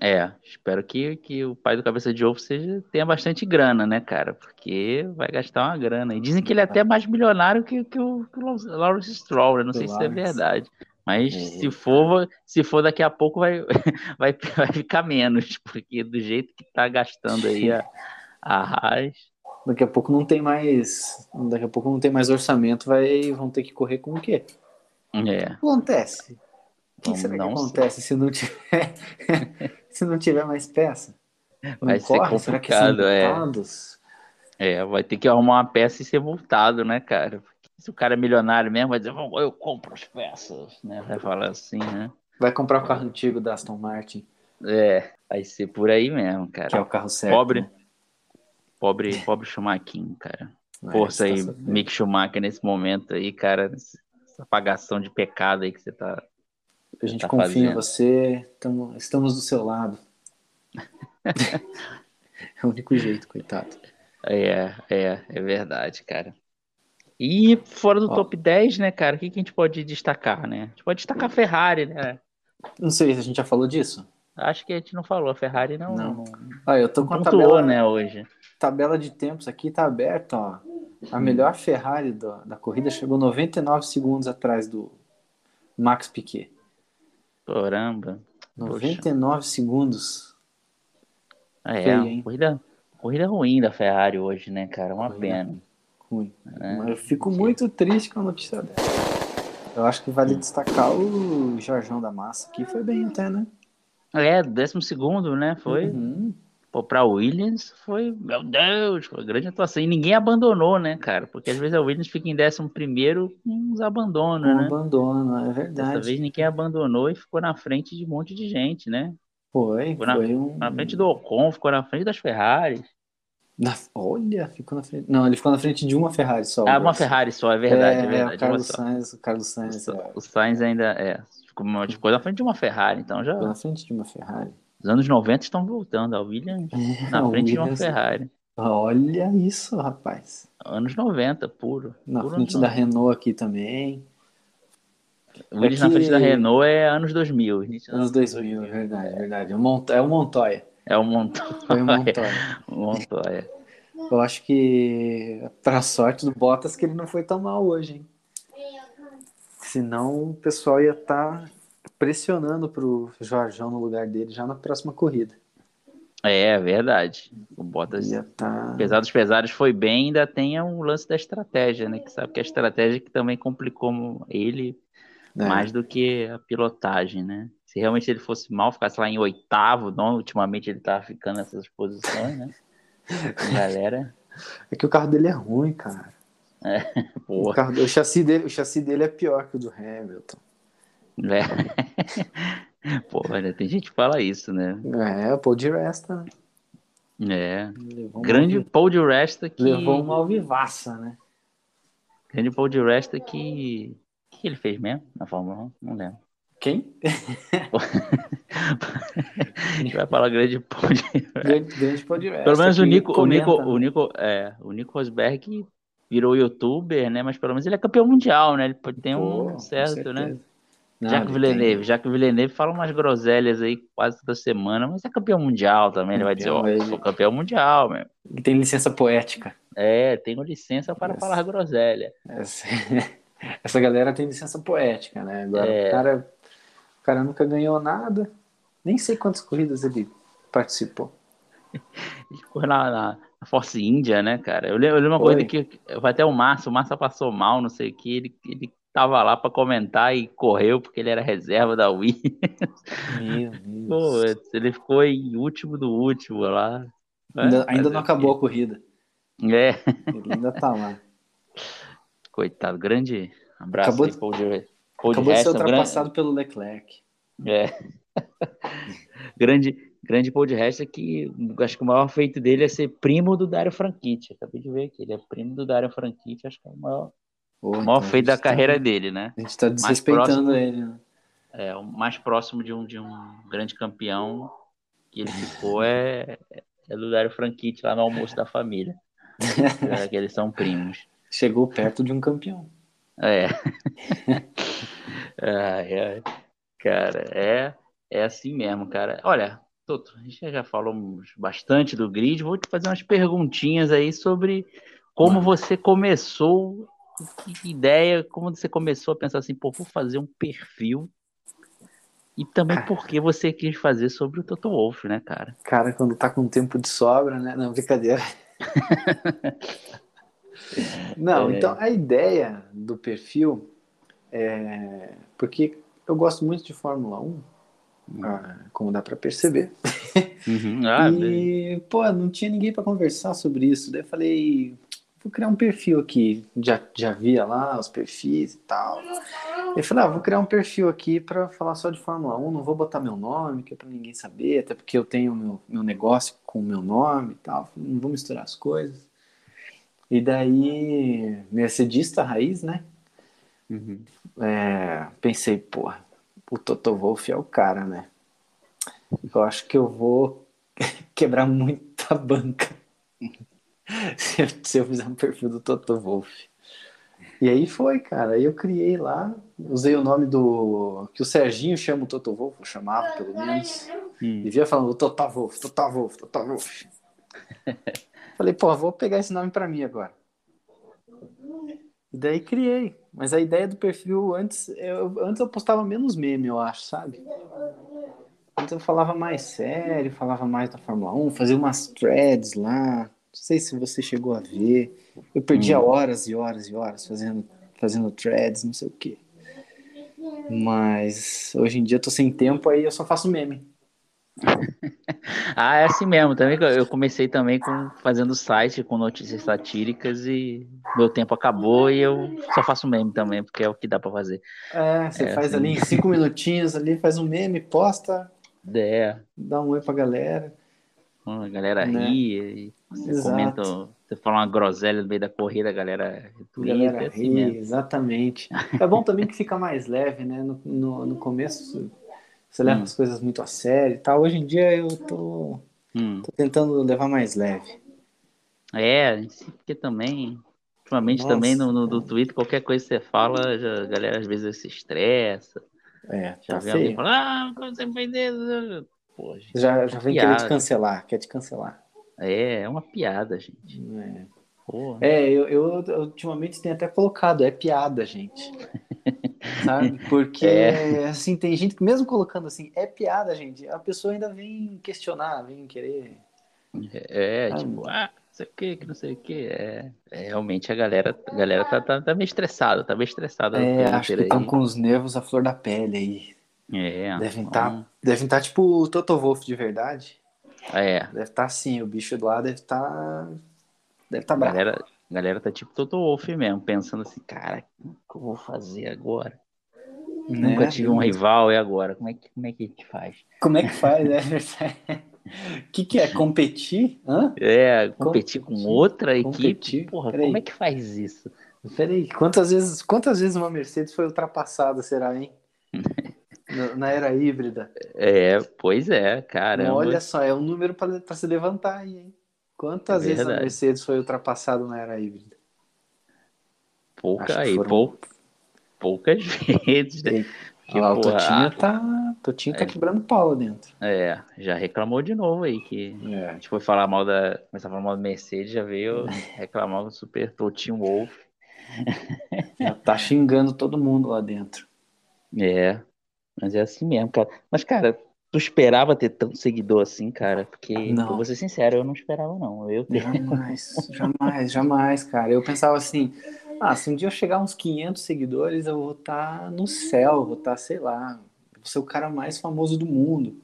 é. Espero que, que o pai do cabeça de ovo seja, tenha bastante grana, né, cara? Porque vai gastar uma grana. E dizem que ele é até mais milionário que, que o, que o Lawrence Stroll, né? Não sei se é Lawrence. verdade. Mas É. se for, se for daqui a pouco vai, vai, vai ficar menos, porque do jeito que tá gastando aí a, a Haas. Daqui a pouco não tem mais. Daqui a pouco não tem mais orçamento, vai, vão ter que correr com o quê? É, Acontece. O que Vamos será que acontece se não tiver se não tiver mais peça? Não Vai ser corre? São complicado, é. é, vai ter que arrumar uma peça e ser multado, né, cara? Porque se o cara é milionário mesmo, vai dizer, "Bom, eu compro as peças, né? Vai falar assim, né? Vai comprar o carro antigo da Aston Martin, É, vai ser por aí mesmo, cara. que é o carro certo. Pobre, né? Pobre, pobre Schumacher, cara. É, Força você aí, tá. Mick Schumacher, nesse momento aí, cara. Essa apagação de pecado aí que você tá. A gente tá confia em fazendo. você, tamo- estamos do seu lado. é o único jeito, coitado. É, é, é verdade, cara. E fora do Ó. top 10, né, cara, o que, que a gente pode destacar, né? A gente pode destacar a Ferrari, né? Não sei se a gente já falou disso. Acho que a gente não falou, a Ferrari não, Não. não Ah, eu tô com a pontuou, tabela, né, hoje. tabela de tempos aqui, tá aberta, ó. A melhor Ferrari do- da corrida chegou 99 segundos atrás do Max Piquet. Caramba. 99 segundos. É, Feio, corrida, corrida ruim da Ferrari hoje, né, cara? Uma Corrida. pena. Ruim. É. Mas eu fico muito triste com a notícia dessa. Eu acho que vale destacar o Jorjão da Massa, que foi bem até, né? É, décimo segundo, né? Foi. Uhum. Pô, pra Williams foi, meu Deus, foi grande atuação. E ninguém abandonou, né, cara? Porque às vezes a Williams fica em décimo primeiro com uns abandonos, Um né? abandono, é Dessa verdade. vez ninguém abandonou e ficou na frente de um monte de gente, né? Foi, Ficou na- foi um. Na frente do Ocon, ficou na frente das Ferraris. Na- Olha, ficou na frente. Não, ele ficou na frente de uma Ferrari só. Ah, o uma. Ferrari só, é verdade, é, é, verdade. o Carlos. Sainz, o Carlos Sainz é, O Sainz ainda é. Ficou, ficou na frente de uma Ferrari, então já. na frente de uma Ferrari. Os anos 90 estão voltando, a Williams na É, o frente de uma Williams- Ferrari. Olha isso, rapaz. Anos 90, puro. Na puro frente da 90. Renault aqui também. O É na que- frente da Renault é anos 2000. início dos Anos 2000, é verdade, verdade. O Mont- É o Montoya. É o Montoya. Foi o Montoya. O Montoya. Eu acho que, pra sorte do Bottas, que ele não foi tão mal hoje, hein? Senão o pessoal ia estar pressionando pro Jorjão no lugar dele já na próxima corrida. É, é verdade. O Bottas, tá... apesar dos pesares, foi bem, ainda tem o lance da estratégia, né? Que sabe que a estratégia que também complicou ele É. mais do que a pilotagem, né? Se realmente ele fosse mal, ficasse lá em oitavo, não, ultimamente ele tava ficando nessas posições, né? Galera, É que o carro dele é ruim, cara. O, porra, carro- o chassi dele, o chassi dele é pior que o do Hamilton. né? Porra, né? Tem gente que fala isso, né? É, o Paul de Resta, né? É. Levou uma Grande alvi- Paul de Resta que. Levou uma alvivaça, né? Grande Paul de Resta que. O que ele fez mesmo na Fórmula 1? Não lembro. Quem? A gente vai falar grande de Grande, grande de. Pelo menos o Nico, o Nico, comenta, o né? Nico, é, o Nico Rosberg virou youtuber, né? Mas pelo menos ele é campeão mundial, né? Ele pode ter Pô, um com certo, né? Não, Jacques Villeneuve, tem- Jacques Villeneuve fala umas groselhas aí quase toda semana, mas é campeão mundial também. Ele vai dizer, ó, ele- sou campeão mundial, meu. Ele tem licença poética. É, tenho licença para Yes. falar groselha. Essa, essa galera tem licença poética, né? Agora, É. o, cara, o cara nunca ganhou nada. Nem sei quantas corridas ele participou. Ele correu na, na Force India, né, cara? Eu lembro, eu lembro uma Foi. coisa que vai até o Márcio, o Márcio passou mal, não sei o que, ele, ele tava lá para comentar e correu porque ele era reserva da Wii. Meu Pô, Deus. ele ficou em último do último lá. ainda, É, ainda fazer não acabou a corrida. É, Ele ainda tá lá. coitado, grande abraço Acabou aí, de- Paul de, Paul de Acabou de ser Heston, grande, ultrapassado pelo Leclerc. é. grande, grande Heston que acho que o maior feito dele é ser primo do Dario Franchitti. Acabei de ver que ele é primo do Dario Franchitti, acho que é o maior, o então maior a feito da tá- carreira dele, né? A gente tá próximo- desrespeitando ele. né? É, o mais próximo de um, de um grande campeão que ele ficou é, é do Dario Franchitti lá no almoço da família. É, que eles são primos. Chegou perto de um campeão. É. Ai, ai. Cara, é, é assim mesmo, cara. Olha, Toto, a gente já falamos bastante do grid. Vou te fazer umas perguntinhas aí sobre como você começou, que ideia, como você começou a pensar assim, pô, vou fazer um perfil. E também Cara. por que você quis fazer sobre o Toto Wolff, né, cara? Cara, quando tá com tempo de sobra, né? Não, brincadeira. Não, É. então a ideia do perfil é. Porque eu gosto muito de Fórmula 1, ah, como dá pra perceber. Uhum. Ah, e, pô, não tinha ninguém pra conversar sobre isso. Daí eu falei, vou criar um perfil aqui. Já, já via lá os perfis e tal. Eu falei, ah, vou criar um perfil aqui pra falar só de Fórmula 1. Não vou botar meu nome, que é pra ninguém saber, até porque eu tenho meu, meu negócio com o meu nome e tal. Não vou misturar as coisas. E daí, mercedista raiz, né? uhum. É, pensei, porra, o Toto Wolff é o cara, né? Eu acho que eu vou quebrar muita banca se eu, se eu fizer um perfil do Toto Wolff. E aí foi, cara. Aí eu criei lá, usei o nome do. que o Serginho chama o Toto Wolff, eu chamava pelo menos. Hum. Vivia falando Toto Wolff, Toto Wolff, Toto Wolff. Falei, pô, vou pegar esse nome pra mim agora. E daí criei. Mas a ideia do perfil antes, eu, antes eu postava menos meme, eu acho, sabe? Antes eu falava mais sério, falava mais da Fórmula 1, fazia umas threads lá. Não sei se você chegou a ver. Eu perdia Hum. horas e horas e horas fazendo, fazendo threads, não sei o quê. Mas hoje em dia eu tô sem tempo, aí eu só faço meme. Ah, é assim mesmo. Também eu- comecei também com fazendo site com notícias satíricas e meu tempo acabou e eu só faço meme também, porque é o que dá pra fazer. É, você É, faz assim. ali em cinco minutinhos ali, faz um meme, posta, É, dá um oi pra galera. a galera Né? ri e você comenta, você fala uma groselha no meio da corrida, a galera retweeta, galera é assim ri, mesmo. exatamente. É bom também que fica mais leve, né? No, no, no começo você leva Hum. as coisas muito a sério e tal. Hoje em dia eu tô, Hum, tô tentando levar mais leve. É, porque também, ultimamente Nossa. também no, no, no Twitter, qualquer coisa que você fala, já, a galera às vezes se estressa. É, Já tá vem alguém falando, ah, como você fez isso? Pô, gente, Já, já vem querer te piada. cancelar, quer te cancelar. É, é uma piada, gente. É, É, eu, eu, eu ultimamente tenho até colocado, é piada, gente. Sabe? Porque, É. assim, tem gente que mesmo colocando assim, é piada, gente, a pessoa ainda vem questionar, vem querer. É, Ah, tipo, ah, não sei o que, que não sei o que. É, é, realmente a galera, a galera tá, tá, tá meio estressada, tá meio estressada É, acho que estão com os nervos à flor da pele aí. É, Devem estar devem tá, tipo o Toto Wolff de verdade. É, Deve estar assim, o bicho do lado deve estar. deve estar a bravo. galera, a galera tá tipo Toto Wolff mesmo, pensando assim, cara, o que eu vou fazer agora? né? Nunca tive um rival, e agora? Como é que, como é que a gente faz? Como é que faz? É O que, que é? Competir? Hã? É, competir com outra competir, equipe? Porra, peraí. como é que faz isso? Peraí, quantas vezes, quantas vezes uma Mercedes foi ultrapassada, será, hein? Na- era híbrida. É, pois é, caramba. Olha só, é um número para se levantar aí, hein? Quantas É vezes a. Mercedes foi ultrapassada na era híbrida? Pouca aí, foram- pou- poucas vezes, né? Olha lá, o porra, Totinho a- tá, Totinho tá É. quebrando pau lá dentro. É, já reclamou de novo aí que a É. gente foi falar mal da. Começar a falar mal da Mercedes, já veio reclamar do Super Totinho Wolf. Já tá xingando todo mundo lá dentro. É, mas é assim mesmo, cara. Mas, cara, tu esperava ter tanto seguidor assim, cara? Porque, Não. vou ser sincero, eu não esperava, não. Eu Jamais, jamais, jamais, cara. Eu pensava assim, ah, se um dia eu chegar uns 500 seguidores, eu vou estar no céu, vou estar, sei lá, vou ser o cara mais famoso do mundo.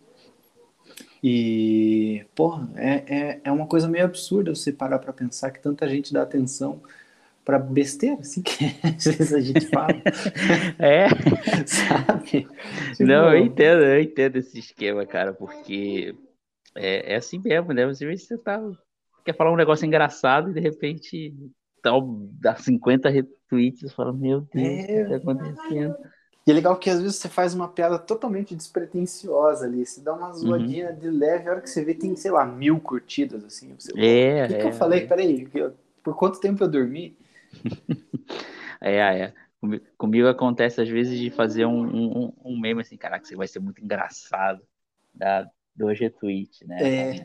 E, porra, é, é, é uma coisa meio absurda você parar pra pensar que tanta gente dá atenção pra besteira, assim, que às vezes a gente fala, É, sabe? Tipo, não, eu entendo, eu entendo esse esquema, cara, porque é, é assim mesmo, né? Às vezes você tá, quer falar um negócio engraçado e de repente tal, dá 50 retweets e fala, meu Deus, o que É. tá acontecendo? E é legal que às vezes você faz uma piada totalmente despretensiosa ali, você dá Uhum. uma zoadinha de leve, a hora que você vê tem, sei lá, mil curtidas, assim. Você, É, O que, que é, eu falei? Peraí, que eu- por quanto tempo eu dormi? É, é. Comi- Comigo acontece às vezes de fazer um, um, um meme assim, caraca, isso vai ser muito engraçado, dá dois retweets, né?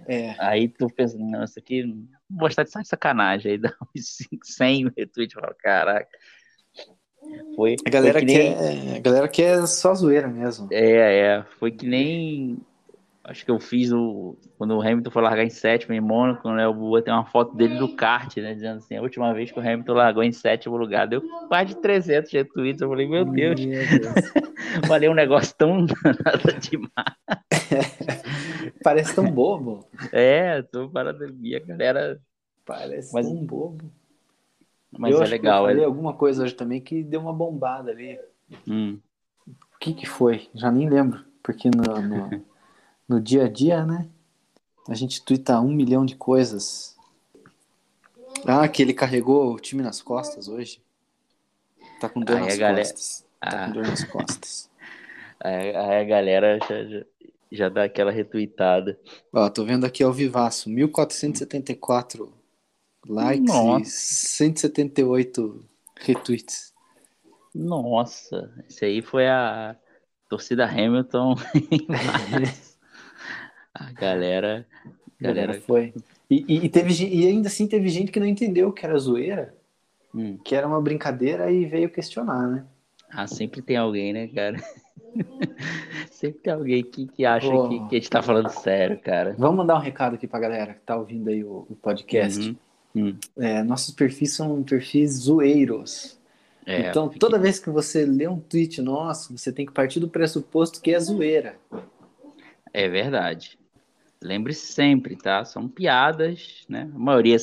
É, é. Aí tu pensa, não, isso aqui não vou estar de sacanagem, aí dá uns 5, 100 retweets, fala, caraca. Foi, A galera, foi que nem, quer, a galera quer só zoeira mesmo. é, é, foi que nem, acho que eu fiz o, quando o Hamilton foi largar em sétimo em Mônaco, né, eu botei uma foto dele do kart, né, dizendo assim, a última vez que o Hamilton largou em sétimo lugar, deu quase de 300 retweets, eu falei, meu Deus, falei um negócio tão nada demais. Parece tão bobo. É, tô parando ali, a galera, Parece Mas- tão bobo. mas eu é legal, que eu falei é, alguma coisa hoje também que deu uma bombada ali. hum, O que que foi? Já nem lembro. Porque no, no, no dia a dia, né? A gente twitta um milhão de coisas. Ah, que ele carregou o time nas costas hoje. Tá com dor Aí nas galera- costas. Tá Ah. com dor nas costas. aí, aí a galera já, já, já dá aquela retweetada. Ó, tô vendo aqui ao vivaço. 1474 likes Nossa. e 178 retweets. Nossa, esse aí foi a torcida Hamilton. a galera, A galera galera, foi. E, e, e teve, e ainda assim teve gente que não entendeu que era zoeira, hum, que era uma brincadeira e veio questionar, né? ah, sempre tem alguém, né, cara? Sempre tem alguém que, que acha Oh. que, que a gente tá falando sério, cara. Vamos mandar um recado aqui pra galera que tá ouvindo aí o, o podcast. Uhum. Hum, É, nossos perfis são perfis zoeiros. é, então, fique- toda vez que você lê um tweet nosso, você tem que partir do pressuposto que é zoeira. é verdade. Lembre-se sempre, tá? São piadas, né? A maioria,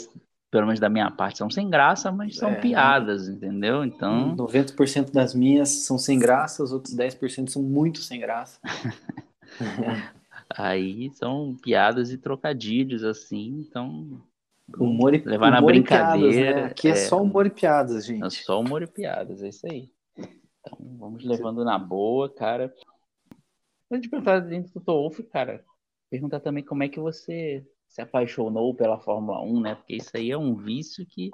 pelo menos da minha parte, são sem graça, mas são É. piadas, entendeu? Então, 90% das minhas são sem graça, os outros 10% são muito sem graça. aí são piadas e trocadilhos, assim, então Humor e, Levar na humor piadas, brincadeira, né? Aqui é, é. só humor e piadas, É gente. só humor e piadas, é isso aí. Então, vamos levando na boa, cara. Antes de perguntar dentro do Wolf, cara, perguntar também como é que você se apaixonou pela Fórmula 1, né? Porque isso aí é um vício que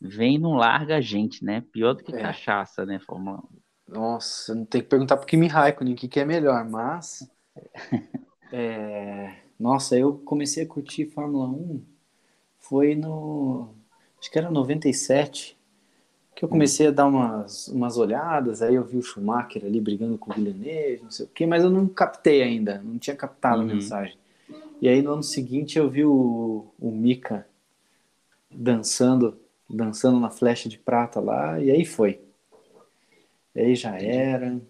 vem e não larga a gente, né? Pior do que É. cachaça, né, Fórmula 1. Nossa, não tem que perguntar pro Kimi Raikkonen o que, que é melhor, mas. é, Nossa, eu comecei a curtir Fórmula 1 foi no. Acho que era 97 que eu comecei a dar umas, umas olhadas, aí eu vi o Schumacher ali brigando com o Villeneuve, não sei o quê, mas eu não captei ainda, não tinha captado a Uhum. mensagem. E aí no ano seguinte eu vi o, o Mika dançando, dançando na flecha de prata lá, e aí foi. E aí já era.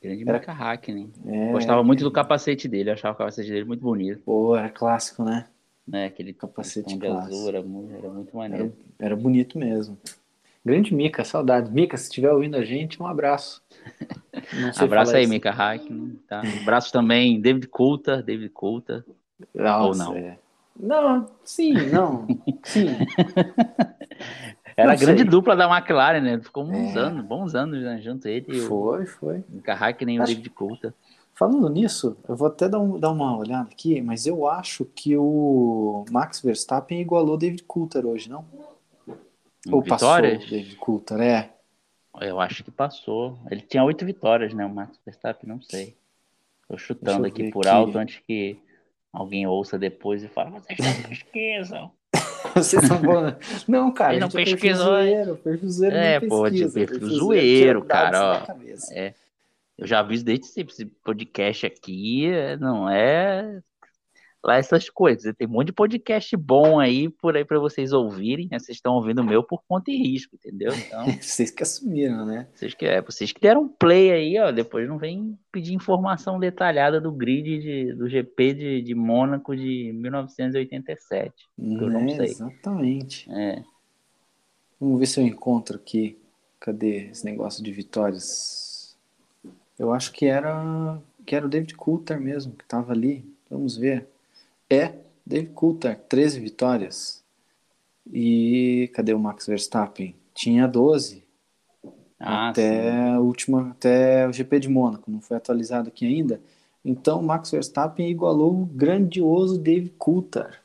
Grande Era- Mika Hakkinen. É, Gostava muito do capacete dele, achava o capacete dele muito bonito. Pô, era clássico, né? Né? Aquele Capacete de azul, era muito, era muito maneiro. Era, era bonito mesmo. Grande Mica, saudades. Mica, se estiver ouvindo a gente, um abraço. Abraço aí, isso. Mika Hakkinen. Tá? Abraço também, David Coulter, David Coulter. Nossa, Ou não? é. Não, sim, não. Sim. Era Não a grande sei. dupla da McLaren, né? Ficou uns É. anos, bons anos né, junto ele e o Foi, foi. Mika Hakkinen e o David Coulter. Falando nisso, eu vou até dar, um- dar uma olhada aqui, mas eu acho que o Max Verstappen igualou David Coulter hoje, não? Ou vitórias? passou David Coulter, é. Eu acho que passou. Ele tinha oito vitórias, né? O Max Verstappen, não sei. Tô chutando aqui por aqui. alto antes que alguém ouça depois e fale, vocês não pesquisam. Vocês são bons. Não, cara, não é pesquisou, perfil zoeiro É, não pô, de pesquisa, perfil zoeiro zoeiro, tira dados cara, ó. É. Eu já aviso desde sempre, esse podcast aqui é- não é lá essas coisas. Tem um monte de podcast bom aí por aí para vocês ouvirem. né? Vocês estão ouvindo o meu por conta e risco, entendeu? Então, Vocês que assumiram, né? vocês que, é, vocês que deram play aí, ó, depois não vem pedir informação detalhada do grid de- do GP de, de Mônaco de 1987. Eu não Né, sei. Exatamente. É, Vamos ver se eu encontro aqui. Cadê esse negócio de vitórias? Eu acho que era que era o David Coulter mesmo que estava ali. Vamos ver. É, David Coulter, 13 vitórias. E cadê o Max Verstappen? Tinha 12 ah, até última, até o GP de Mônaco, não foi atualizado aqui ainda. Então, o Max Verstappen igualou o grandioso David Coulter.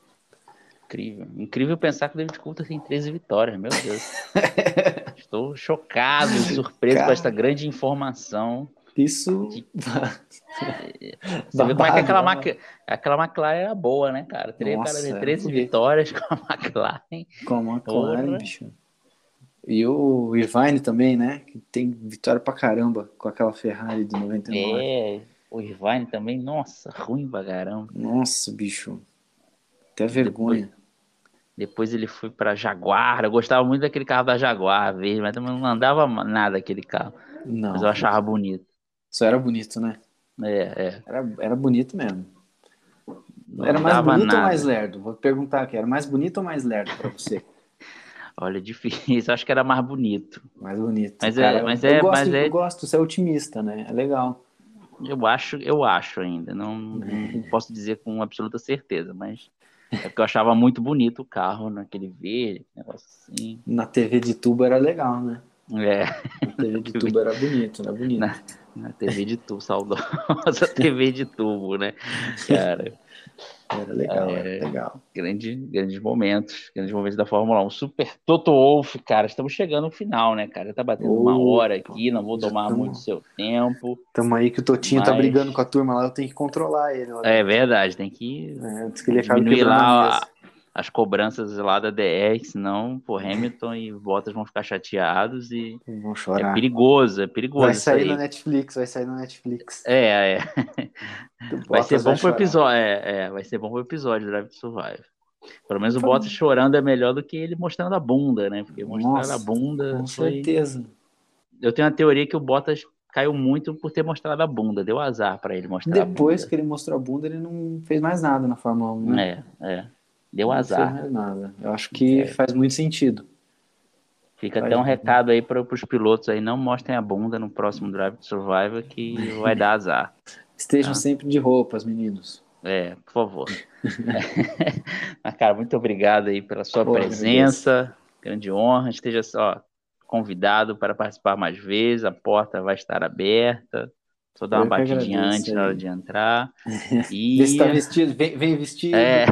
Incrível. Incrível pensar que o David Coulter tem 13 vitórias, meu Deus. Estou chocado surpreso com Cara. esta grande informação. Isso. Você vê como é que aquela, Mac... aquela McLaren era boa, né, cara? Teria Nossa, cara de era 13 foguete. vitórias com a McLaren. Com a McLaren, Porra. bicho. E o Irvine também, né? Que tem vitória pra caramba com aquela Ferrari de 99. É, o Irvine também, nossa, ruim pra caramba. Nossa, bicho. Até vergonha. Depois ele foi pra Jaguar. Eu gostava muito daquele carro da Jaguar verde, mas também não andava nada aquele carro. Não. Mas eu achava bonito. Só era bonito, né? É, é. Era, era bonito mesmo. Não era mais bonito ou nada. mais lerdo? Vou perguntar aqui. Era mais bonito ou mais lerdo pra você? Olha, difícil. Acho que era mais bonito. Mais bonito. Mas é- Cara, mas eu é- gosto, mas é- Eu gosto, você é otimista, né? É legal. Eu acho, eu acho ainda. Não, não posso dizer com absoluta certeza, mas é porque eu achava muito bonito o carro naquele verde, negócio assim. Na TV de tubo era legal, né? É, Na TV de tubo era bonito, era bonito. Na- na TV de tubo, saudosa TV de tubo, né? Cara, Era legal, É. era legal. grande, grandes momentos, grandes momentos da Fórmula 1. Super Toto Wolff, cara, estamos chegando no final, né, cara? Tá batendo uma hora aqui, não vou tomar tamo- muito seu tempo. Tamo aí que o Totinho tá Mas- brigando com a turma lá, eu tenho que controlar ele. É verdade, tem que É, que ele acaba diminuir quebrando a lá as cobranças lá da DR, senão, pô, Hamilton e Bottas vão ficar chateados e Vão é chorar. perigoso, é perigoso vai sair na Netflix, vai sair na Netflix. É, é. Vai ser bom pro chorar. episódio. É, é, vai ser bom pro episódio Drive to Survive. Pelo menos o Foi- Bottas chorando é melhor do que ele mostrando a bunda, né? Porque mostrando Nossa, a bunda Com foi. certeza. Eu tenho a teoria que o Bottas caiu muito por ter mostrado a bunda. Deu azar pra ele mostrar Depois que ele mostrou a bunda, ele não fez mais nada na Fórmula 1, bunda. né? É, é. Deu Não azar. fez mais nada. Eu acho que É. faz muito sentido. Fica Faz até um recado aí para os pilotos aí, não mostrem a bunda no próximo Drive to Survive que vai dar azar. Estejam Ah. sempre de roupas, meninos. É, por favor. Mas, cara, muito obrigado aí pela sua Pô, presença. Grande honra. Esteja só convidado para participar mais vezes. A porta vai estar aberta. Só dar uma Eu batidinha antes na hora aí. de entrar. E... Vê se tá vestido, vem, vem vestido. É,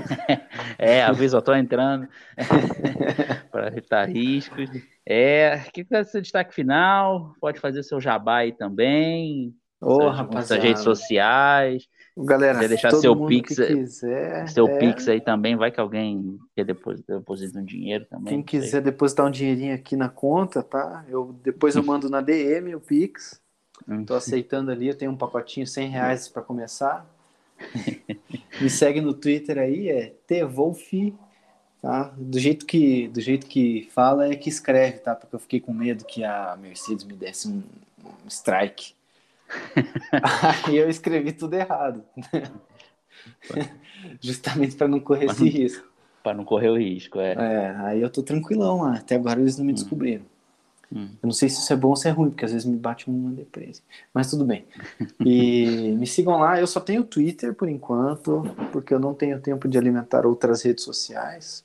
é, avisa, eu tô entrando para evitar riscos. É, o que é seu destaque final? Pode fazer seu jabá aí também, Ô, suas rapaziada. redes sociais, Galera, Quer deixar seu Pix, quiser, seu é, Pix aí também, vai que alguém quer depositar, deposita um dinheiro também. Quem quiser depositar um dinheirinho aqui na conta, tá? Eu, depois eu mando na DM o Pix. Hum. Tô aceitando ali, eu tenho um pacotinho 100 reais para começar. Me segue no Twitter aí, é Twolf, tá? Do jeito que do jeito que fala é que escreve, tá? Porque eu fiquei com medo que a Mercedes me desse um, um strike. aí eu escrevi tudo errado. Justamente para não correr esse risco. Para não correr o risco, é. É, aí eu tô tranquilão lá. Até agora eles não me descobriram. Hum. Eu não sei se isso é bom ou se é ruim, porque às vezes me bate uma depressa. Mas tudo bem. E me sigam lá. Eu só tenho Twitter por enquanto, porque eu não tenho tempo de alimentar outras redes sociais.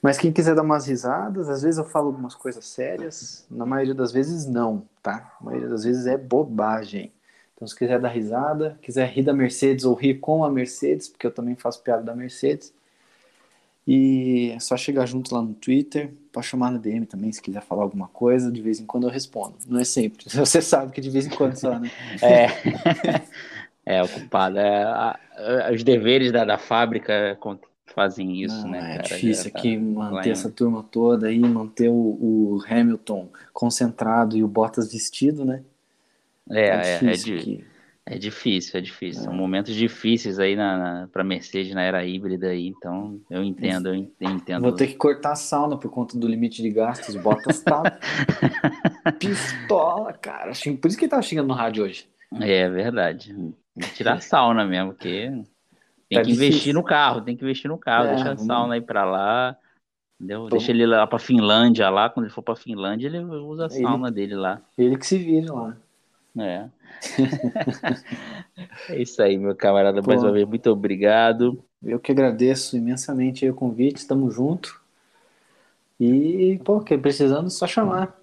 Mas quem quiser dar umas risadas, às vezes eu falo algumas coisas sérias. Na maioria das vezes, não, tá? Na maioria das vezes é bobagem. Então, se quiser dar risada, quiser rir da Mercedes ou rir com a Mercedes, porque eu também faço piada da Mercedes. E é só chegar junto lá no Twitter, pode chamar no DM também, se quiser falar alguma coisa, de vez em quando eu respondo. Não é sempre, você sabe que de vez em quando só, né? É, é ocupado. É, a- a- os deveres da, da fábrica fazem isso, Não, né, é cara? difícil tá aqui manter essa turma toda aí, manter o, o Hamilton concentrado e o Bottas vestido, né? É, é, é, difícil di- aqui. É difícil, é difícil. São momentos difíceis aí na, na, para Mercedes na era híbrida aí, então eu entendo, eu en- eu entendo. Vou ter que cortar a sauna por conta do limite de gastos. Bottas tá pistola, cara. Por isso que ele tava chegando no rádio hoje. É verdade. Tirar a sauna mesmo, porque tem Tá que investir difícil. no carro, tem que investir no carro, É, deixa a sauna aí pra lá. Entendeu? Deixa ele lá pra Finlândia lá, quando ele for pra Finlândia, ele usa a Ele- sauna dele lá. Ele que se vira lá. É. é isso aí, meu camarada. Mais Pô. uma vez, muito obrigado. Eu que agradeço imensamente aí o convite, estamos junto. E, pô, que precisando, só chamar.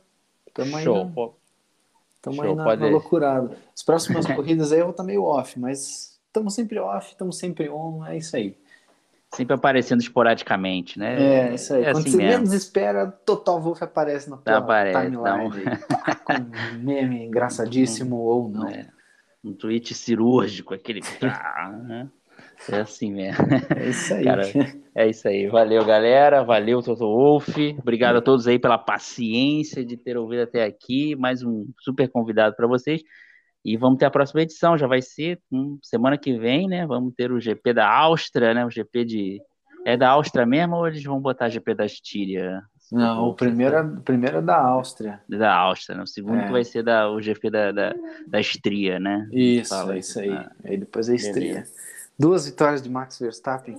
Tamo aí, Show. na, pô. tamo Show, aí na, na loucurada. As próximas corridas aí eu vou estar meio off, mas estamos sempre off, estamos sempre on, é isso aí. Sempre aparecendo esporadicamente, né? É, isso aí. É Quando assim você mesmo. menos espera, Total Wolf aparece na tua Aparece, timeline. Com um meme engraçadíssimo ou não. É. Um tweet cirúrgico, aquele. Né? É assim mesmo. É isso aí. Cara, É isso aí. Valeu, galera. Valeu, Toto Wolf. Obrigado a todos aí pela paciência de ter ouvido até aqui. Mais um super convidado para vocês. E vamos ter a próxima edição. Já vai ser hum, semana que vem, né? Vamos ter o GP da Áustria, né? O GP de. É da Áustria mesmo ou eles vão botar GP da Estíria? Não, o primeiro, é- primeiro é da Áustria. Da Áustria, né? O segundo É. que vai ser da, o GP da, da, da Estria, né? Isso, Fala é isso aí. Ah, aí depois é estreia. beleza. Duas vitórias de Max Verstappen.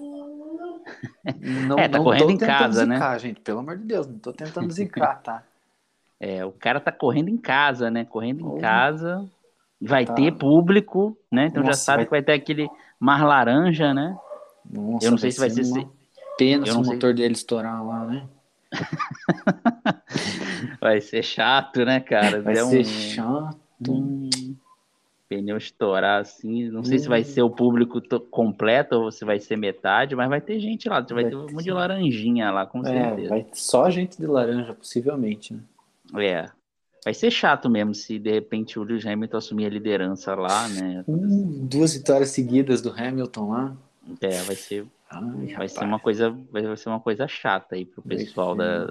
Não, É, tá não correndo em casa, né? zicar, gente. Pelo amor de Deus, não tô tentando zicar, tá? É, o cara tá correndo em casa, né? Correndo em Oh. casa. Vai Tá. ter público, né? Então já Nossa, sabe vai- que vai ter aquele mar laranja, né? Nossa, Eu não sei se vai ser uma se- Pena se o sei. motor dele estourar lá, né? Vai ser chato, né, cara? Vai Der ser um, chato. um pneu estourar assim. Não sei se vai Hum. ser o público to- completo ou se vai ser metade, mas vai ter gente lá. Vai, Vai ter um monte de laranjinha lá, com É, certeza. vai só gente de laranja, possivelmente, né? É. Vai ser chato mesmo se de repente o Lewis Hamilton assumir a liderança lá, né? Uh, duas vitórias seguidas do Hamilton lá. É, vai ser Ai, Vai rapaz. ser uma coisa, vai ser uma coisa chata aí pro pessoal da,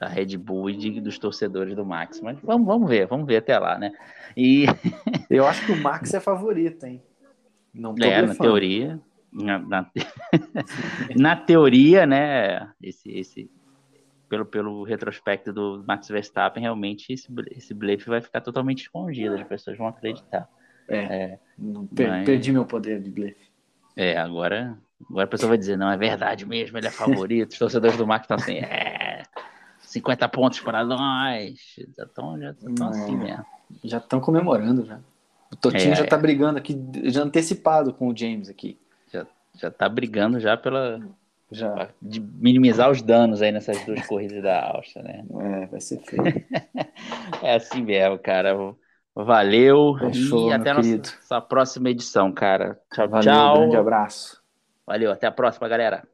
da Red Bull e de- dos torcedores do Max. Mas vamos, vamos ver, vamos ver até lá, né? E Eu acho que o Max é favorito, hein? Não tô é, na teoria, na, na, na teoria, né? Esse, esse pelo, pelo retrospecto do Max Verstappen, realmente esse, esse blefe vai ficar totalmente escondido, as pessoas vão acreditar. É, não- per- Mas- perdi meu poder de blefe. É, agora, agora a pessoa vai dizer, não, é verdade mesmo, ele é favorito. Os torcedores do Max estão assim, é, 50 pontos para nós. Já estão já tão assim mesmo. Já estão comemorando já. O Totinho É, já é. tá brigando aqui, já antecipado com o James aqui. Já tá brigando já pela Já. de minimizar os danos aí nessas duas corridas da Áustria, né? É, vai ser feio. É assim mesmo, cara. Valeu Fechou, e até nossa, nossa próxima edição, cara. Tchau, Valeu, tchau. grande abraço. Valeu, até a próxima, galera.